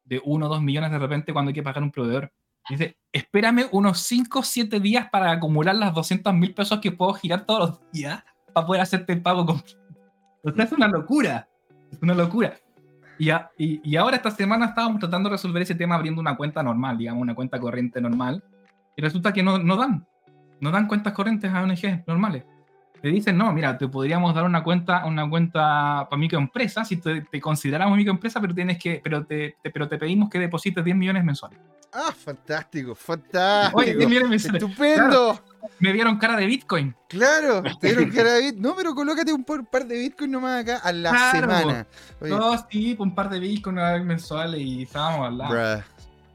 de 1 o 2 millones de repente cuando hay que pagar un proveedor. Dice, espérame unos 5 o 7 días para acumular las 200 mil pesos que puedo girar todos los días para poder hacerte el pago completo. O sea, es una locura. Es una locura. Y, y, ahora esta semana estábamos tratando de resolver ese tema abriendo una cuenta normal, digamos, una cuenta corriente normal. Y resulta que no, no dan. No dan cuentas corrientes a ONG normales te dicen, no, mira, te podríamos dar una cuenta, una cuenta para microempresa, si te, te consideramos microempresa, pero tienes que, pero te, pero te pedimos que deposites 10 millones mensuales. Ah, fantástico, fantástico. Oye, 10 millones mensuales. Estupendo. Me dieron cara de Bitcoin. Claro, te dieron cara de Bitcoin. No, pero colócate un par de Bitcoin nomás acá a la semana. No, sí, un par de Bitcoin mensuales y estábamos hablando.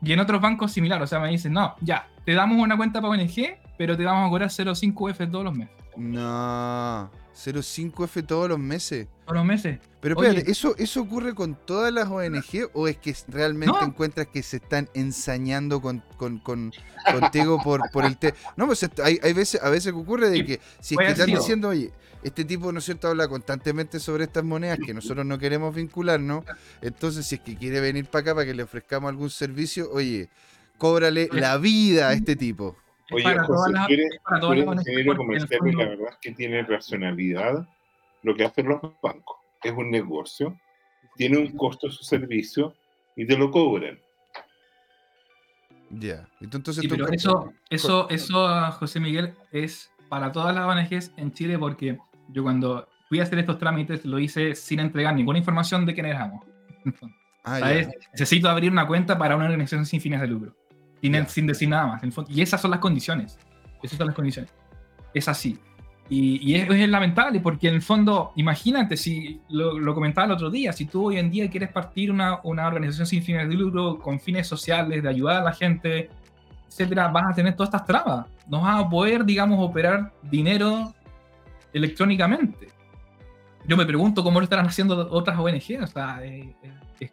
Y en otros bancos similares, o sea, me dicen, no, ya, te damos una cuenta para ONG, pero te vamos a cobrar 0,5F todos los meses. No. 0,5F todos los meses. Todos los meses. Pero espérate, ¿eso, ¿eso ocurre con todas las ONG o es que realmente encuentras que se están ensañando con, contigo por, por el té? No, pues hay, hay, veces, a veces ocurre de que si es que están diciendo, oye, este tipo, ¿no es cierto?, habla constantemente sobre estas monedas que nosotros no queremos vincularnos. Entonces, si es que quiere venir para acá para que le ofrezcamos algún servicio, oye, cóbrale la vida a este tipo. Oye, para José, tú eres, tú eres ingeniero comercial y la verdad es que tiene racionalidad lo que hacen los bancos. Es un negocio, tiene un costo su servicio y te lo cobran. Ya, entonces pero eso, eso, eso, José Miguel, es para todas las ONGs en Chile porque yo cuando fui a hacer estos trámites lo hice sin entregar ninguna información de quién éramos. Ah, Necesito abrir una cuenta para una organización sin fines de lucro sin, decir nada más. Y esas son las condiciones. Esas son las condiciones. Es así. Y, es, lamentable porque en el fondo, imagínate, si lo, comentaba el otro día, si tú hoy en día quieres partir una, una organización sin fines de lucro, con fines sociales, de ayudar a la gente, etcétera, vas a tener todas estas trabas. No vas a poder, digamos, operar dinero electrónicamente. yo me pregunto cómo lo estarán haciendo otras ONG, o sea, es,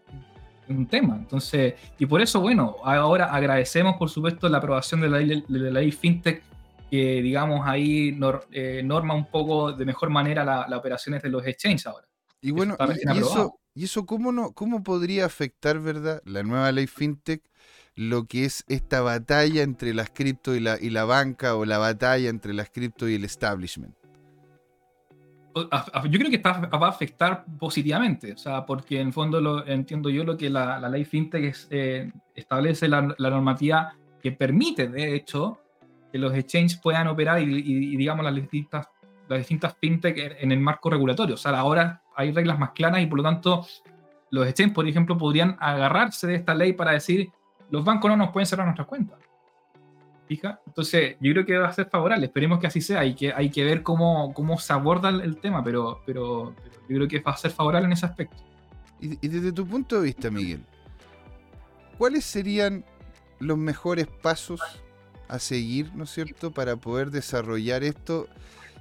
un tema. Entonces, y por eso, bueno, ahora agradecemos, por supuesto, la aprobación de la ley, de la ley FinTech, que, digamos, ahí eh, norma un poco de mejor manera las operaciones de los exchanges ahora. Y bueno, y, eso, y eso cómo, no, cómo podría afectar, ¿verdad? La nueva ley FinTech lo que es esta batalla entre las cripto y la, y la banca o la batalla entre las cripto y el establishment? Yo creo que va a afectar positivamente, o sea, porque en fondo lo, entiendo yo lo que la, ley FinTech eh, establece la, normativa que permite, de hecho, que los exchanges puedan operar y, digamos las distintas, las distintas FinTech en el marco regulatorio. O sea, ahora hay reglas más claras y por lo tanto los exchanges, por ejemplo, podrían agarrarse de esta ley para decir, los bancos no nos pueden cerrar nuestras cuentas. Fija. Entonces, yo creo que va a ser favorable. Esperemos que así sea. Hay que, hay que ver cómo, cómo se aborda el, tema, pero, pero, yo creo que va a ser favorable en ese aspecto. Y, y, desde tu punto de vista, Miguel, ¿cuáles serían los mejores pasos a seguir, ¿no es cierto?, para poder desarrollar esto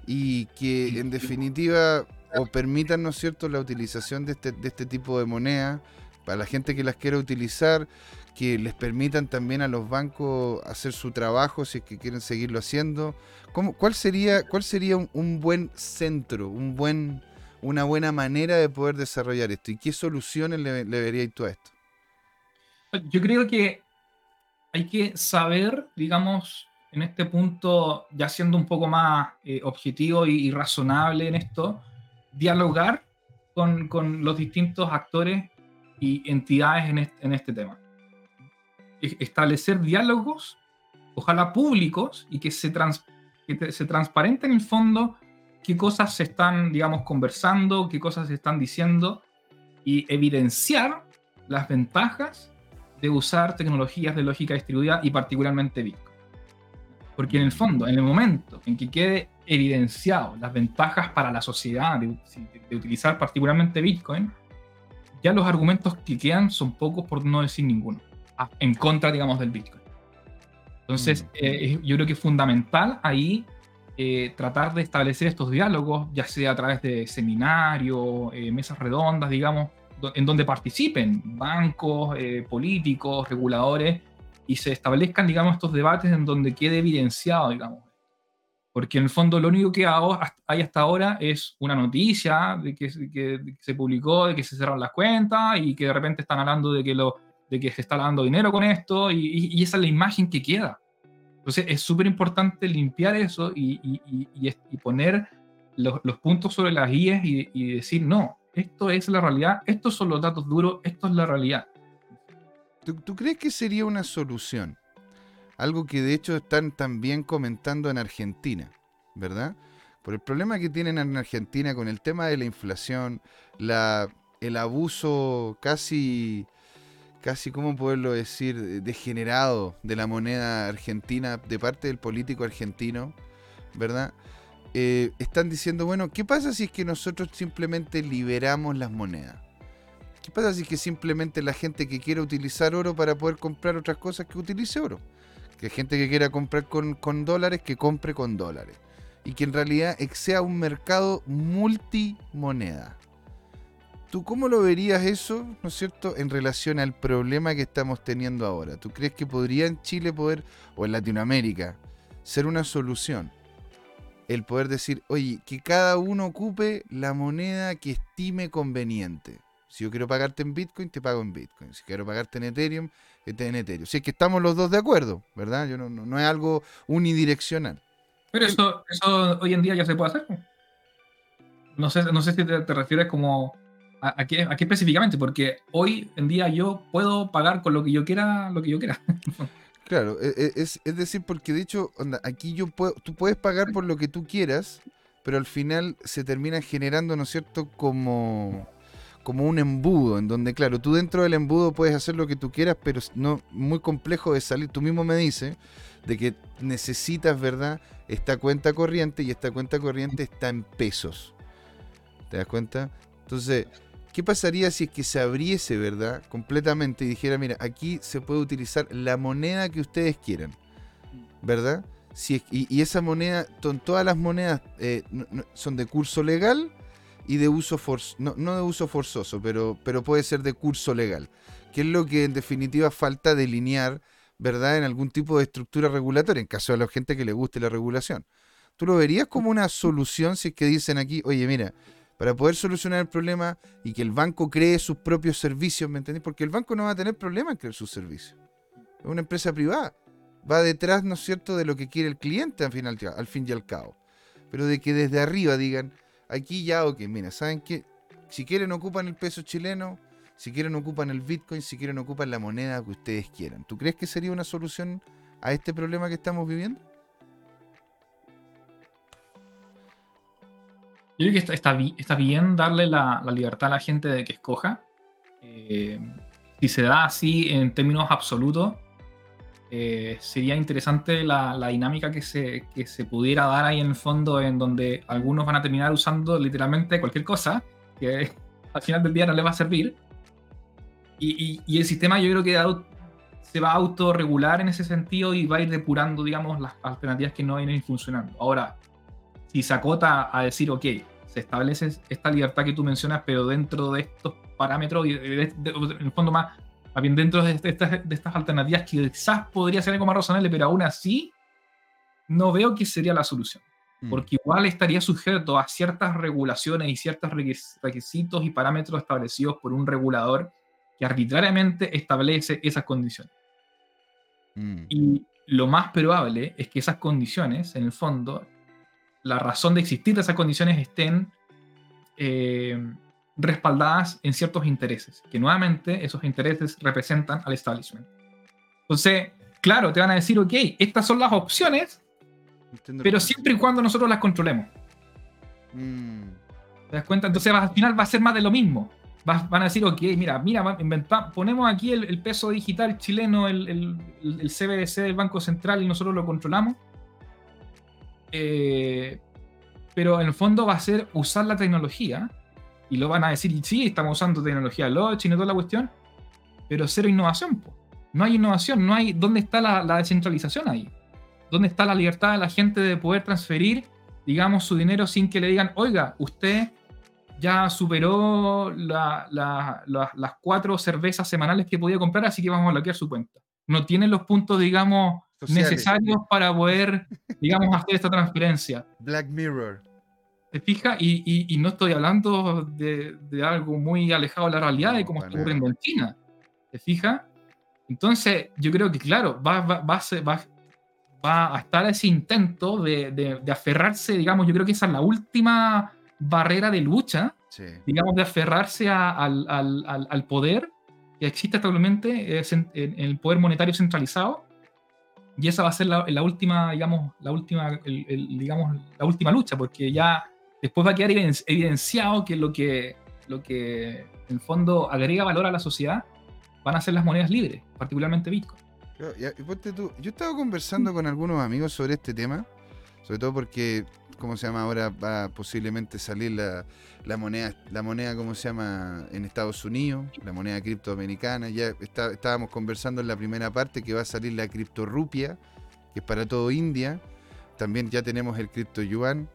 y que en definitiva o permitan, ¿no es cierto?, la utilización de este, de este tipo de moneda para la gente que las quiera utilizar, que les permitan también a los bancos hacer su trabajo si es que quieren seguirlo haciendo. ¿Cómo, ¿Cuál sería, cuál sería un, buen centro, un buen, una buena manera de poder desarrollar esto? ¿Y qué soluciones le, le veríais tú a esto? Yo creo que hay que saber, digamos, en este punto, ya siendo un poco más eh, objetivo y, razonable en esto, dialogar con, con, los distintos actores y entidades en en este tema establecer diálogos, ojalá públicos, y que se, trans, que se transparente en el fondo qué cosas se están, digamos, conversando, qué cosas se están diciendo, y evidenciar las ventajas de usar tecnologías de lógica distribuida y particularmente Bitcoin. Porque en el fondo, en el momento en que quede evidenciado las ventajas para la sociedad de, de utilizar particularmente Bitcoin, ya los argumentos que quedan son pocos por no decir ninguno en contra, digamos, del Bitcoin. Entonces, mm. eh, yo creo que es fundamental ahí eh, tratar de establecer estos diálogos, ya sea a través de seminarios, eh, mesas redondas, digamos, en donde participen bancos, políticos, reguladores, y se establezcan, digamos, estos debates en donde quede evidenciado, digamos. Porque en el fondo lo único que hay hasta ahora es una noticia de que, que, se publicó, de que se cerraron las cuentas y que de repente están hablando de que lo, de que se está dando dinero con esto y, esa es la imagen que queda. Entonces es súper importante limpiar eso y, poner los, puntos sobre las guías y, decir, no, esto es la realidad, estos son los datos duros, esto es la realidad. ¿Tú, crees que sería una solución? Algo que de hecho están también comentando en Argentina, ¿verdad? Por el problema que tienen en Argentina con el tema de la inflación, la, el abuso casi casi, ¿cómo poderlo decir?, degenerado de la moneda argentina de parte del político argentino, ¿verdad? Eh, están diciendo, bueno, ¿qué pasa si es que nosotros simplemente liberamos las monedas? ¿Qué pasa si es que simplemente la gente que quiera utilizar oro para poder comprar otras cosas que utilice oro? Que gente que quiera comprar con, con dólares, que compre con dólares. Y que en realidad sea un mercado multimoneda. ¿Tú cómo lo verías eso, no es cierto, en relación al problema que estamos teniendo ahora? ¿Tú crees que podría en Chile poder, o en Latinoamérica, ser una solución? El poder decir, oye, que cada uno ocupe la moneda que estime conveniente. Si yo quiero pagarte en Bitcoin, te pago en Bitcoin. Si quiero pagarte en Ethereum, te en Ethereum. Si es que estamos los dos de acuerdo, ¿verdad? Yo no, no, es algo unidireccional. Pero eso, eso hoy en día ya se puede hacer. No sé, no sé si te refieres como ¿A, qué, específicamente? Porque hoy en día yo puedo pagar con lo que yo quiera, lo que yo quiera. Claro, e, e, es, decir, porque de hecho, aquí yo puedo, tú puedes pagar por lo que tú quieras, pero al final se termina generando, ¿no es cierto?, como, como un embudo, en donde, claro, tú dentro del embudo puedes hacer lo que tú quieras, pero no muy complejo de salir. Tú mismo me dices de que necesitas, ¿verdad?, esta cuenta corriente y esta cuenta corriente está en pesos. ¿Te das cuenta? Entonces, ¿Qué pasaría si es que se abriese, verdad, completamente y dijera, mira, aquí se puede utilizar la moneda que ustedes quieran, ¿verdad? Si y, esa moneda, todas las monedas eh, son de curso legal y de uso forzoso, no, no, de uso forzoso, pero, pero puede ser de curso legal, que es lo que en definitiva falta delinear, ¿verdad?, en algún tipo de estructura regulatoria, en caso de la gente que le guste la regulación. ¿Tú lo verías como una solución si es que dicen aquí, oye, mira, para poder solucionar el problema y que el banco cree sus propios servicios, ¿me entendés? Porque el banco no va a tener problema en crear sus servicios. Es una empresa privada. Va detrás, ¿no es cierto?, de lo que quiere el cliente al fin, al fin y al cabo. Pero de que desde arriba digan, aquí ya, ok, mira, ¿saben qué? Si quieren ocupan el peso chileno, si quieren ocupan el Bitcoin, si quieren ocupan la moneda que ustedes quieran. ¿Tú crees que sería una solución a este problema que estamos viviendo? Yo creo que está, está, bien darle la, libertad a la gente de que escoja. Eh, si se da así en términos absolutos, eh, sería interesante la, dinámica que se, que se pudiera dar ahí en el fondo, en donde algunos van a terminar usando literalmente cualquier cosa que al final del día no les va a servir. Y, y, el sistema yo creo que se va a autorregular en ese sentido y va a ir depurando, digamos, las alternativas que no vienen funcionando. Ahora, si se acota a decir, ok, se establece esta libertad que tú mencionas, pero dentro de estos parámetros, y en el fondo más, bien dentro de, estas, de estas alternativas quizás podría ser algo más razonable, pero aún así no veo que sería la solución. Mm. Porque igual estaría sujeto a ciertas regulaciones y ciertos requisitos y parámetros establecidos por un regulador que arbitrariamente establece esas condiciones. Mm. Y lo más probable es que esas condiciones, en el fondo, la razón de existir de esas condiciones estén eh, respaldadas en ciertos intereses, que nuevamente esos intereses representan al establishment. Entonces, claro, te van a decir, ok, estas son las opciones, pero siempre y cuando nosotros las controlemos. Mm. ¿Te das cuenta? Entonces al final va a ser más de lo mismo. van a decir, ok, mira, mira, ponemos aquí el, peso digital chileno, el, el, el, CBDC del Banco Central y nosotros lo controlamos. Eh, pero en el fondo va a ser usar la tecnología y lo van a decir, sí, estamos usando tecnología blockchain y toda la cuestión, pero cero innovación. No hay innovación, no hay. ¿Dónde está la, descentralización ahí? ¿Dónde está la libertad de la gente de poder transferir, digamos, su dinero sin que le digan, oiga, usted ya superó las cuatro cervezas semanales que podía comprar, así que vamos a bloquear su cuenta? No tiene los puntos, digamos, necesarios para poder, digamos, hacer esta transferencia. Black Mirror. ¿Te fijas? Y, no estoy hablando de, algo muy alejado de la realidad de cómo está ocurriendo en China. ¿Te fijas? Entonces, yo creo que, claro, va, va, va, va, va a estar ese intento de, de, aferrarse, digamos, yo creo que esa es la última barrera de lucha, digamos, de aferrarse al, al, al, poder que existe actualmente en, el poder monetario centralizado y esa va a ser la, última, digamos, la última, digamos, la última lucha, porque ya después va a quedar evidenciado que lo que, lo que en fondo agrega valor a la sociedad van a ser las monedas libres, particularmente Bitcoin. Yo, yo estaba conversando con algunos amigos sobre este tema, sobre todo porque, ¿cómo se llama? Ahora va posiblemente salir la, la moneda, la moneda, ¿cómo se llama? En Estados Unidos, la moneda criptoamericana. Ya estábamos conversando en la primera parte que va a salir la criptorrupia, que es para todo India. También ya tenemos el cripto yuan.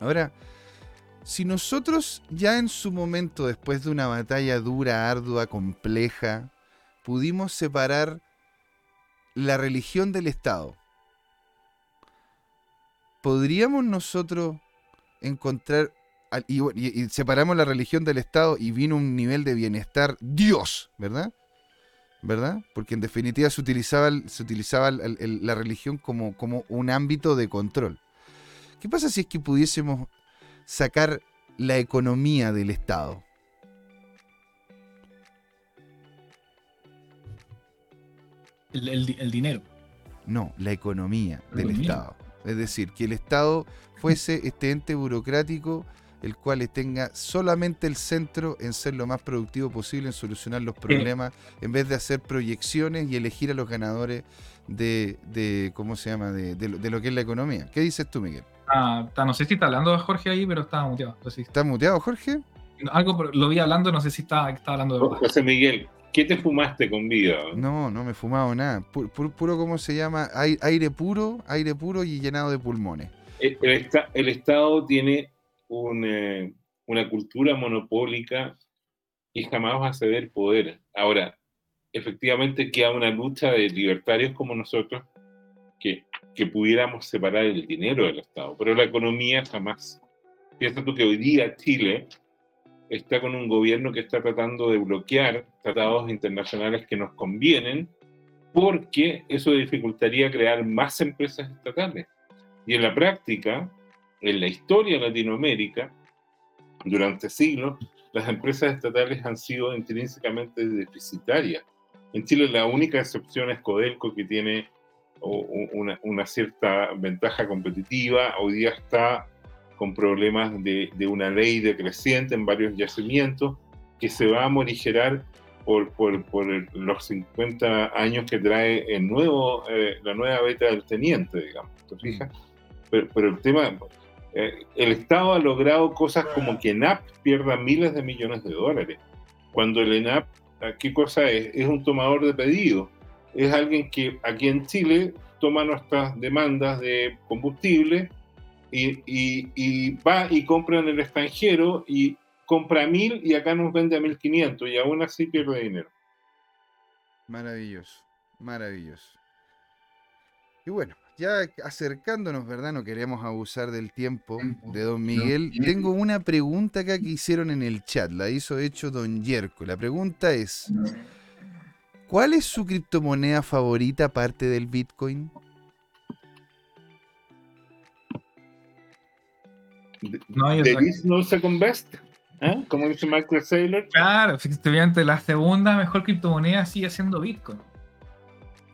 Ahora, si nosotros ya en su momento, después de una batalla dura, ardua, compleja, pudimos separar la religión del Estado, ¿podríamos nosotros encontrar y, separamos la religión del Estado y vino un nivel de bienestar Dios, ¿verdad? ¿Verdad? Porque en definitiva se utilizaba, se utilizaba la religión como, como un ámbito de control. ¿Qué pasa si es que pudiésemos sacar la economía del Estado? El, dinero. No, la economía del Estado. Es decir, que el Estado fuese este ente burocrático el cual tenga solamente el centro en ser lo más productivo posible, en solucionar los problemas, en vez de hacer proyecciones y elegir a los ganadores de, ¿cómo se llama?, de, lo, que es la economía. ¿Qué dices tú, Miguel? Ah, no sé si está hablando Jorge ahí, pero estaba muteado. ¿Está muteado, Jorge? Algo lo vi hablando, no sé si está, está hablando de... José Miguel, ¿qué te fumaste con vida? No, no me he fumado nada. Puro, ¿cómo se llama? Aire puro, aire puro y llenado de pulmones. el Estado tiene un, eh, una cultura monopólica y jamás va a ceder poder. Ahora, efectivamente queda una lucha de libertarios como nosotros que, que pudiéramos separar el dinero del Estado, pero la economía jamás. Piensa tú que hoy día Chile está con un gobierno que está tratando de bloquear tratados internacionales que nos convienen, porque eso dificultaría crear más empresas estatales. Y en la práctica, en la historia de Latinoamérica, durante siglos, las empresas estatales han sido intrínsecamente deficitarias. En Chile la única excepción es Codelco, que tiene una, una cierta ventaja competitiva. Hoy día está con problemas de, de, una ley decreciente en varios yacimientos que se va a morigerar por, por, por los 50 años que trae el nuevo, eh, la nueva beta del teniente, digamos. ¿Te fijas? Pero, pero el tema, eh, el Estado ha logrado cosas como que ENAP pierda miles de millones de dólares. Cuando el ENAP, ¿qué cosa es? Es un tomador de pedidos. Es alguien que aquí en Chile toma nuestras demandas de combustible y, va y compra en el extranjero y compra mil y acá nos vende a mil quinientos y aún así pierde dinero. Maravilloso, maravilloso. Y bueno, ya acercándonos, ¿verdad? No queremos abusar del tiempo de don Miguel. Tengo una pregunta acá que hicieron en el chat, la hizo hecho don Yerko. La pregunta es, ¿cuál es su criptomoneda favorita aparte del Bitcoin? No, There is no second best. ¿eh? Como dice Michael Saylor. Claro, efectivamente, la segunda mejor criptomoneda sigue siendo Bitcoin.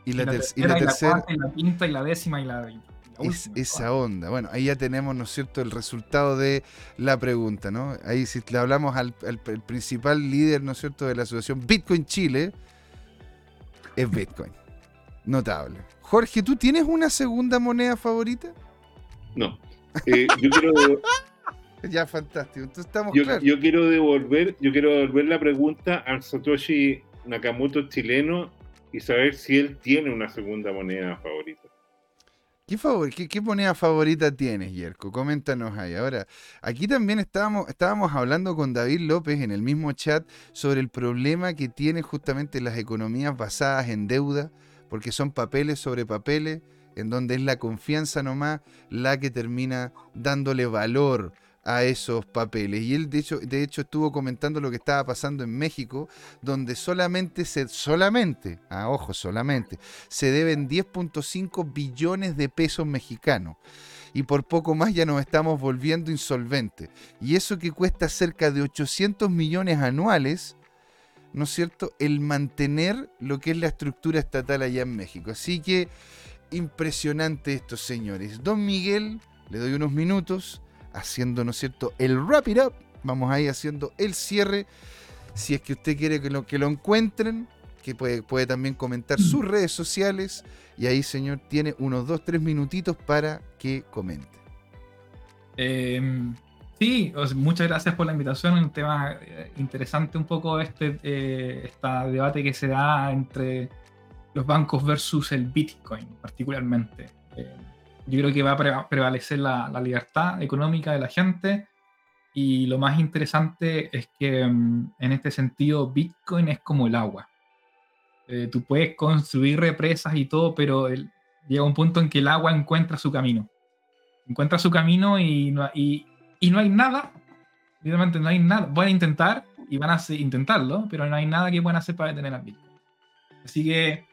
Y la, tercera. Y la, y la quinta y la décima y la. es, esa onda. Bueno, ahí ya tenemos, ¿no es cierto?, el resultado de la pregunta, ¿no? Ahí si le hablamos al, principal líder, ¿no es cierto?, de la asociación Bitcoin Chile, es Bitcoin. Notable. Jorge, ¿tú tienes una segunda moneda favorita? No. Eh, yo quiero. ya, fantástico. Entonces estamos yo, yo, quiero devolver, yo quiero devolver la pregunta al Satoshi Nakamoto chileno y saber si él tiene una segunda moneda favorita. ¿Qué, favor, qué, moneda favorita tienes, Yerko? Coméntanos ahí. Ahora, aquí también estábamos, estábamos hablando con David López en el mismo chat sobre el problema que tienen justamente las economías basadas en deuda, porque son papeles sobre papeles en donde es la confianza nomás la que termina dándole valor a esos papeles. Y él de hecho, de hecho estuvo comentando lo que estaba pasando en México, donde solamente se, solamente, a ojo, solamente, se deben 10.5 billones de pesos mexicanos. Y por poco más ya nos estamos volviendo insolventes. Y eso que cuesta cerca de 800 millones anuales, ¿no es cierto?, el mantener lo que es la estructura estatal allá en México. Así que impresionante estos señores. Don Miguel, le doy unos minutos haciendo, ¿no es cierto?, el wrap it up. Vamos ahí haciendo el cierre. Si es que usted quiere que lo, que lo encuentren, que puede, puede también comentar sus redes sociales. Y ahí, señor, tiene unos dos, tres minutitos para que comente. Em, sí, muchas gracias por la invitación. Un tema eh, interesante un poco este, eh, este debate que se da entre los bancos versus el Bitcoin particularmente. Eh, yo creo que va a prevalecer la, libertad económica de la gente y lo más interesante es que mm, en este sentido Bitcoin es como el agua. Eh, tú puedes construir represas y todo, pero llega un punto en que el agua encuentra su camino. Encuentra su camino y no, y, y no hay nada, literalmente no hay nada. Van a intentar y van a intentarlo, pero no hay nada que puedan hacer para detener a Bitcoin. Así que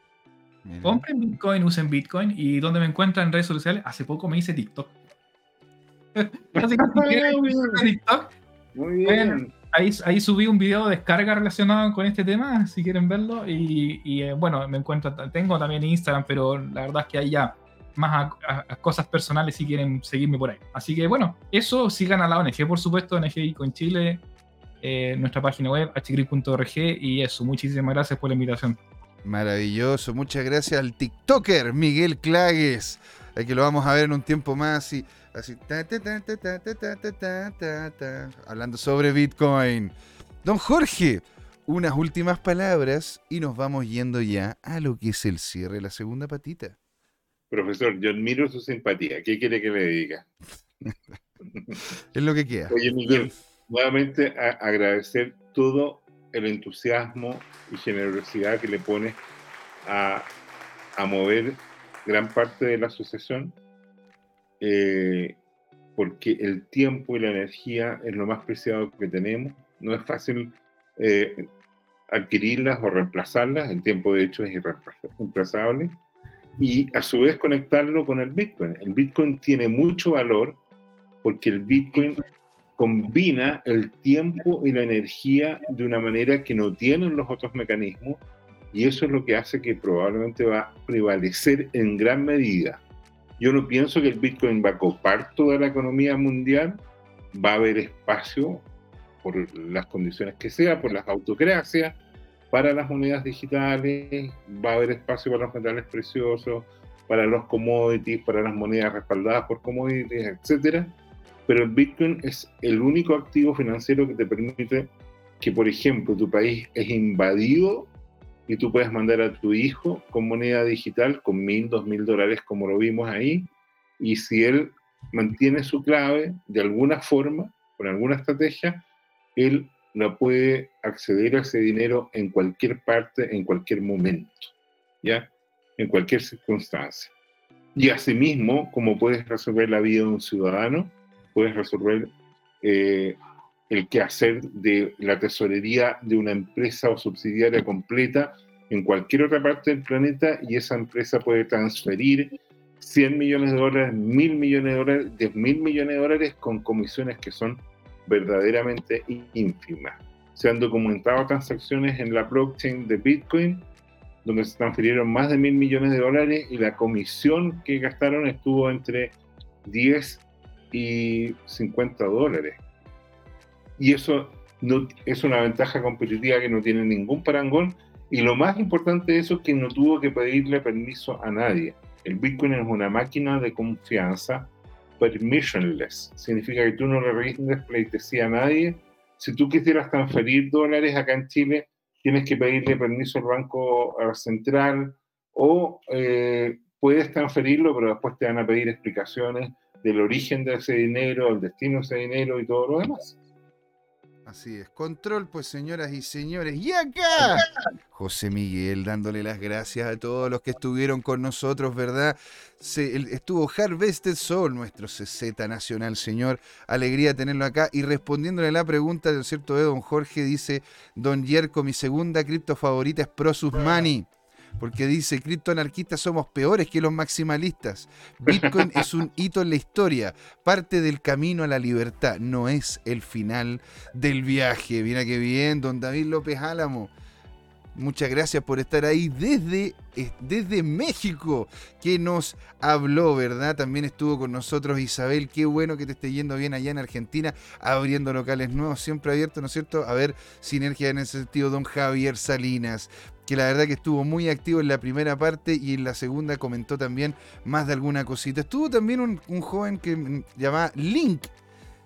Compren Bitcoin, usen Bitcoin. ¿Y dónde me encuentran en redes sociales? Hace poco me hice TikTok. TikTok. Muy bien. ahí, ahí, subí un video de descarga relacionado con este tema, si quieren verlo. Y, eh, bueno, me encuentro, tengo también Instagram, pero la verdad es que hay ya más a, cosas personales si quieren seguirme por ahí. Así que bueno, eso sigan a la ONG, por supuesto, ONG Bitcoin Chile, eh, nuestra página web, hgrid.org. Y eso, muchísimas gracias por la invitación. Maravilloso, muchas gracias al TikToker Miguel Clagues. que lo vamos a ver en un tiempo más y así hablando sobre Bitcoin. Don Jorge, unas últimas palabras y nos vamos yendo ya a lo que es el cierre, la segunda patita. Profesor, yo admiro su simpatía. ¿Qué quiere que le diga? es lo que queda. Oye, Miguel, nuevamente agradecer todo el entusiasmo y generosidad que le pone a, mover gran parte de la asociación, eh, porque el tiempo y la energía es lo más preciado que tenemos. No es fácil eh, adquirirlas o reemplazarlas, el tiempo de hecho es irreemplazable, y a su vez conectarlo con el Bitcoin. El Bitcoin tiene mucho valor porque el Bitcoin combina el tiempo y la energía de una manera que no tienen los otros mecanismos y eso es lo que hace que probablemente va a prevalecer en gran medida. Yo no pienso que el Bitcoin va a copar toda la economía mundial, va a haber espacio por las condiciones que sea, por las autocracias, para las monedas digitales, va a haber espacio para los metales preciosos, para los commodities, para las monedas respaldadas por commodities, etcétera pero el Bitcoin es el único activo financiero que te permite que, por ejemplo, tu país es invadido y tú puedes mandar a tu hijo con moneda digital, con mil, dos mil dólares, como lo vimos ahí, y si él mantiene su clave de alguna forma, con alguna estrategia, él no puede acceder a ese dinero en cualquier parte, en cualquier momento, ¿ya? En cualquier circunstancia. Y asimismo, como puedes resolver la vida de un ciudadano, puedes resolver eh, el quehacer de la tesorería de una empresa o subsidiaria completa en cualquier otra parte del planeta y esa empresa puede transferir 100 millones de dólares, 1000 millones de dólares, 10 mil millones de dólares con comisiones que son verdaderamente ínfimas. Se han documentado transacciones en la blockchain de Bitcoin donde se transfirieron más de mil millones de dólares y la comisión que gastaron estuvo entre 10 y 50 dólares. Y eso no, es una ventaja competitiva que no tiene ningún parangón. Y lo más importante de eso es que no tuvo que pedirle permiso a nadie. El Bitcoin es una máquina de confianza permissionless. Significa que tú no le rindes pleitesía a nadie. Si tú quisieras transferir dólares acá en Chile, tienes que pedirle permiso al Banco Central o eh, puedes transferirlo, pero después te van a pedir explicaciones del origen de ese dinero, el destino de ese dinero y todo lo demás. Así es, control pues señoras y señores. Y acá, José Miguel dándole las gracias a todos los que estuvieron con nosotros, ¿verdad? Se, estuvo Harvested Soul, nuestro CZ nacional, señor. Alegría tenerlo acá. Y respondiéndole a la pregunta del cierto de don Jorge, dice, don Yerko, mi segunda cripto favorita es Prosus Money porque dice, criptoanarquistas somos peores que los maximalistas. Bitcoin es un hito en la historia, parte del camino a la libertad, no es el final del viaje. Mira qué bien, don David López Álamo. Muchas gracias por estar ahí desde, desde México, que nos habló, ¿verdad? También estuvo con nosotros Isabel. Qué bueno que te esté yendo bien allá en Argentina, abriendo locales nuevos, siempre abiertos, ¿no es cierto? A ver, sinergia en ese sentido, don Javier Salinas que la verdad que estuvo muy activo en la primera parte y en la segunda comentó también más de alguna cosita. Estuvo también un, joven que llamaba Link.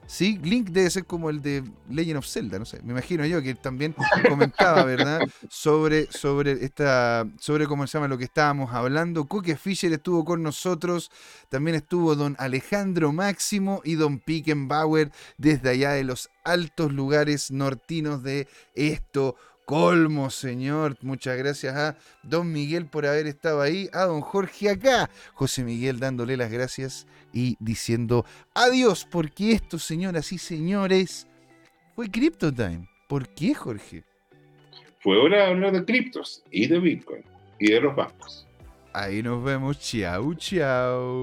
Sí, Link debe ser como el de Legend of Zelda, no sé, me imagino yo que también comentaba, ¿verdad? Sobre, sobre esta, sobre cómo se llama lo que estábamos hablando. Cookie Fisher estuvo con nosotros, también estuvo don Alejandro Máximo y don Pickenbauer desde allá de los altos lugares nortinos de esto colmo, señor. Muchas gracias a don Miguel por haber estado ahí, a don Jorge acá. José Miguel dándole las gracias y diciendo adiós, porque esto, señoras y señores, fue Crypto Time. ¿Por qué, Jorge? Fue hora de hablar de criptos y de Bitcoin y de los bancos. Ahí nos vemos. Chao, chao.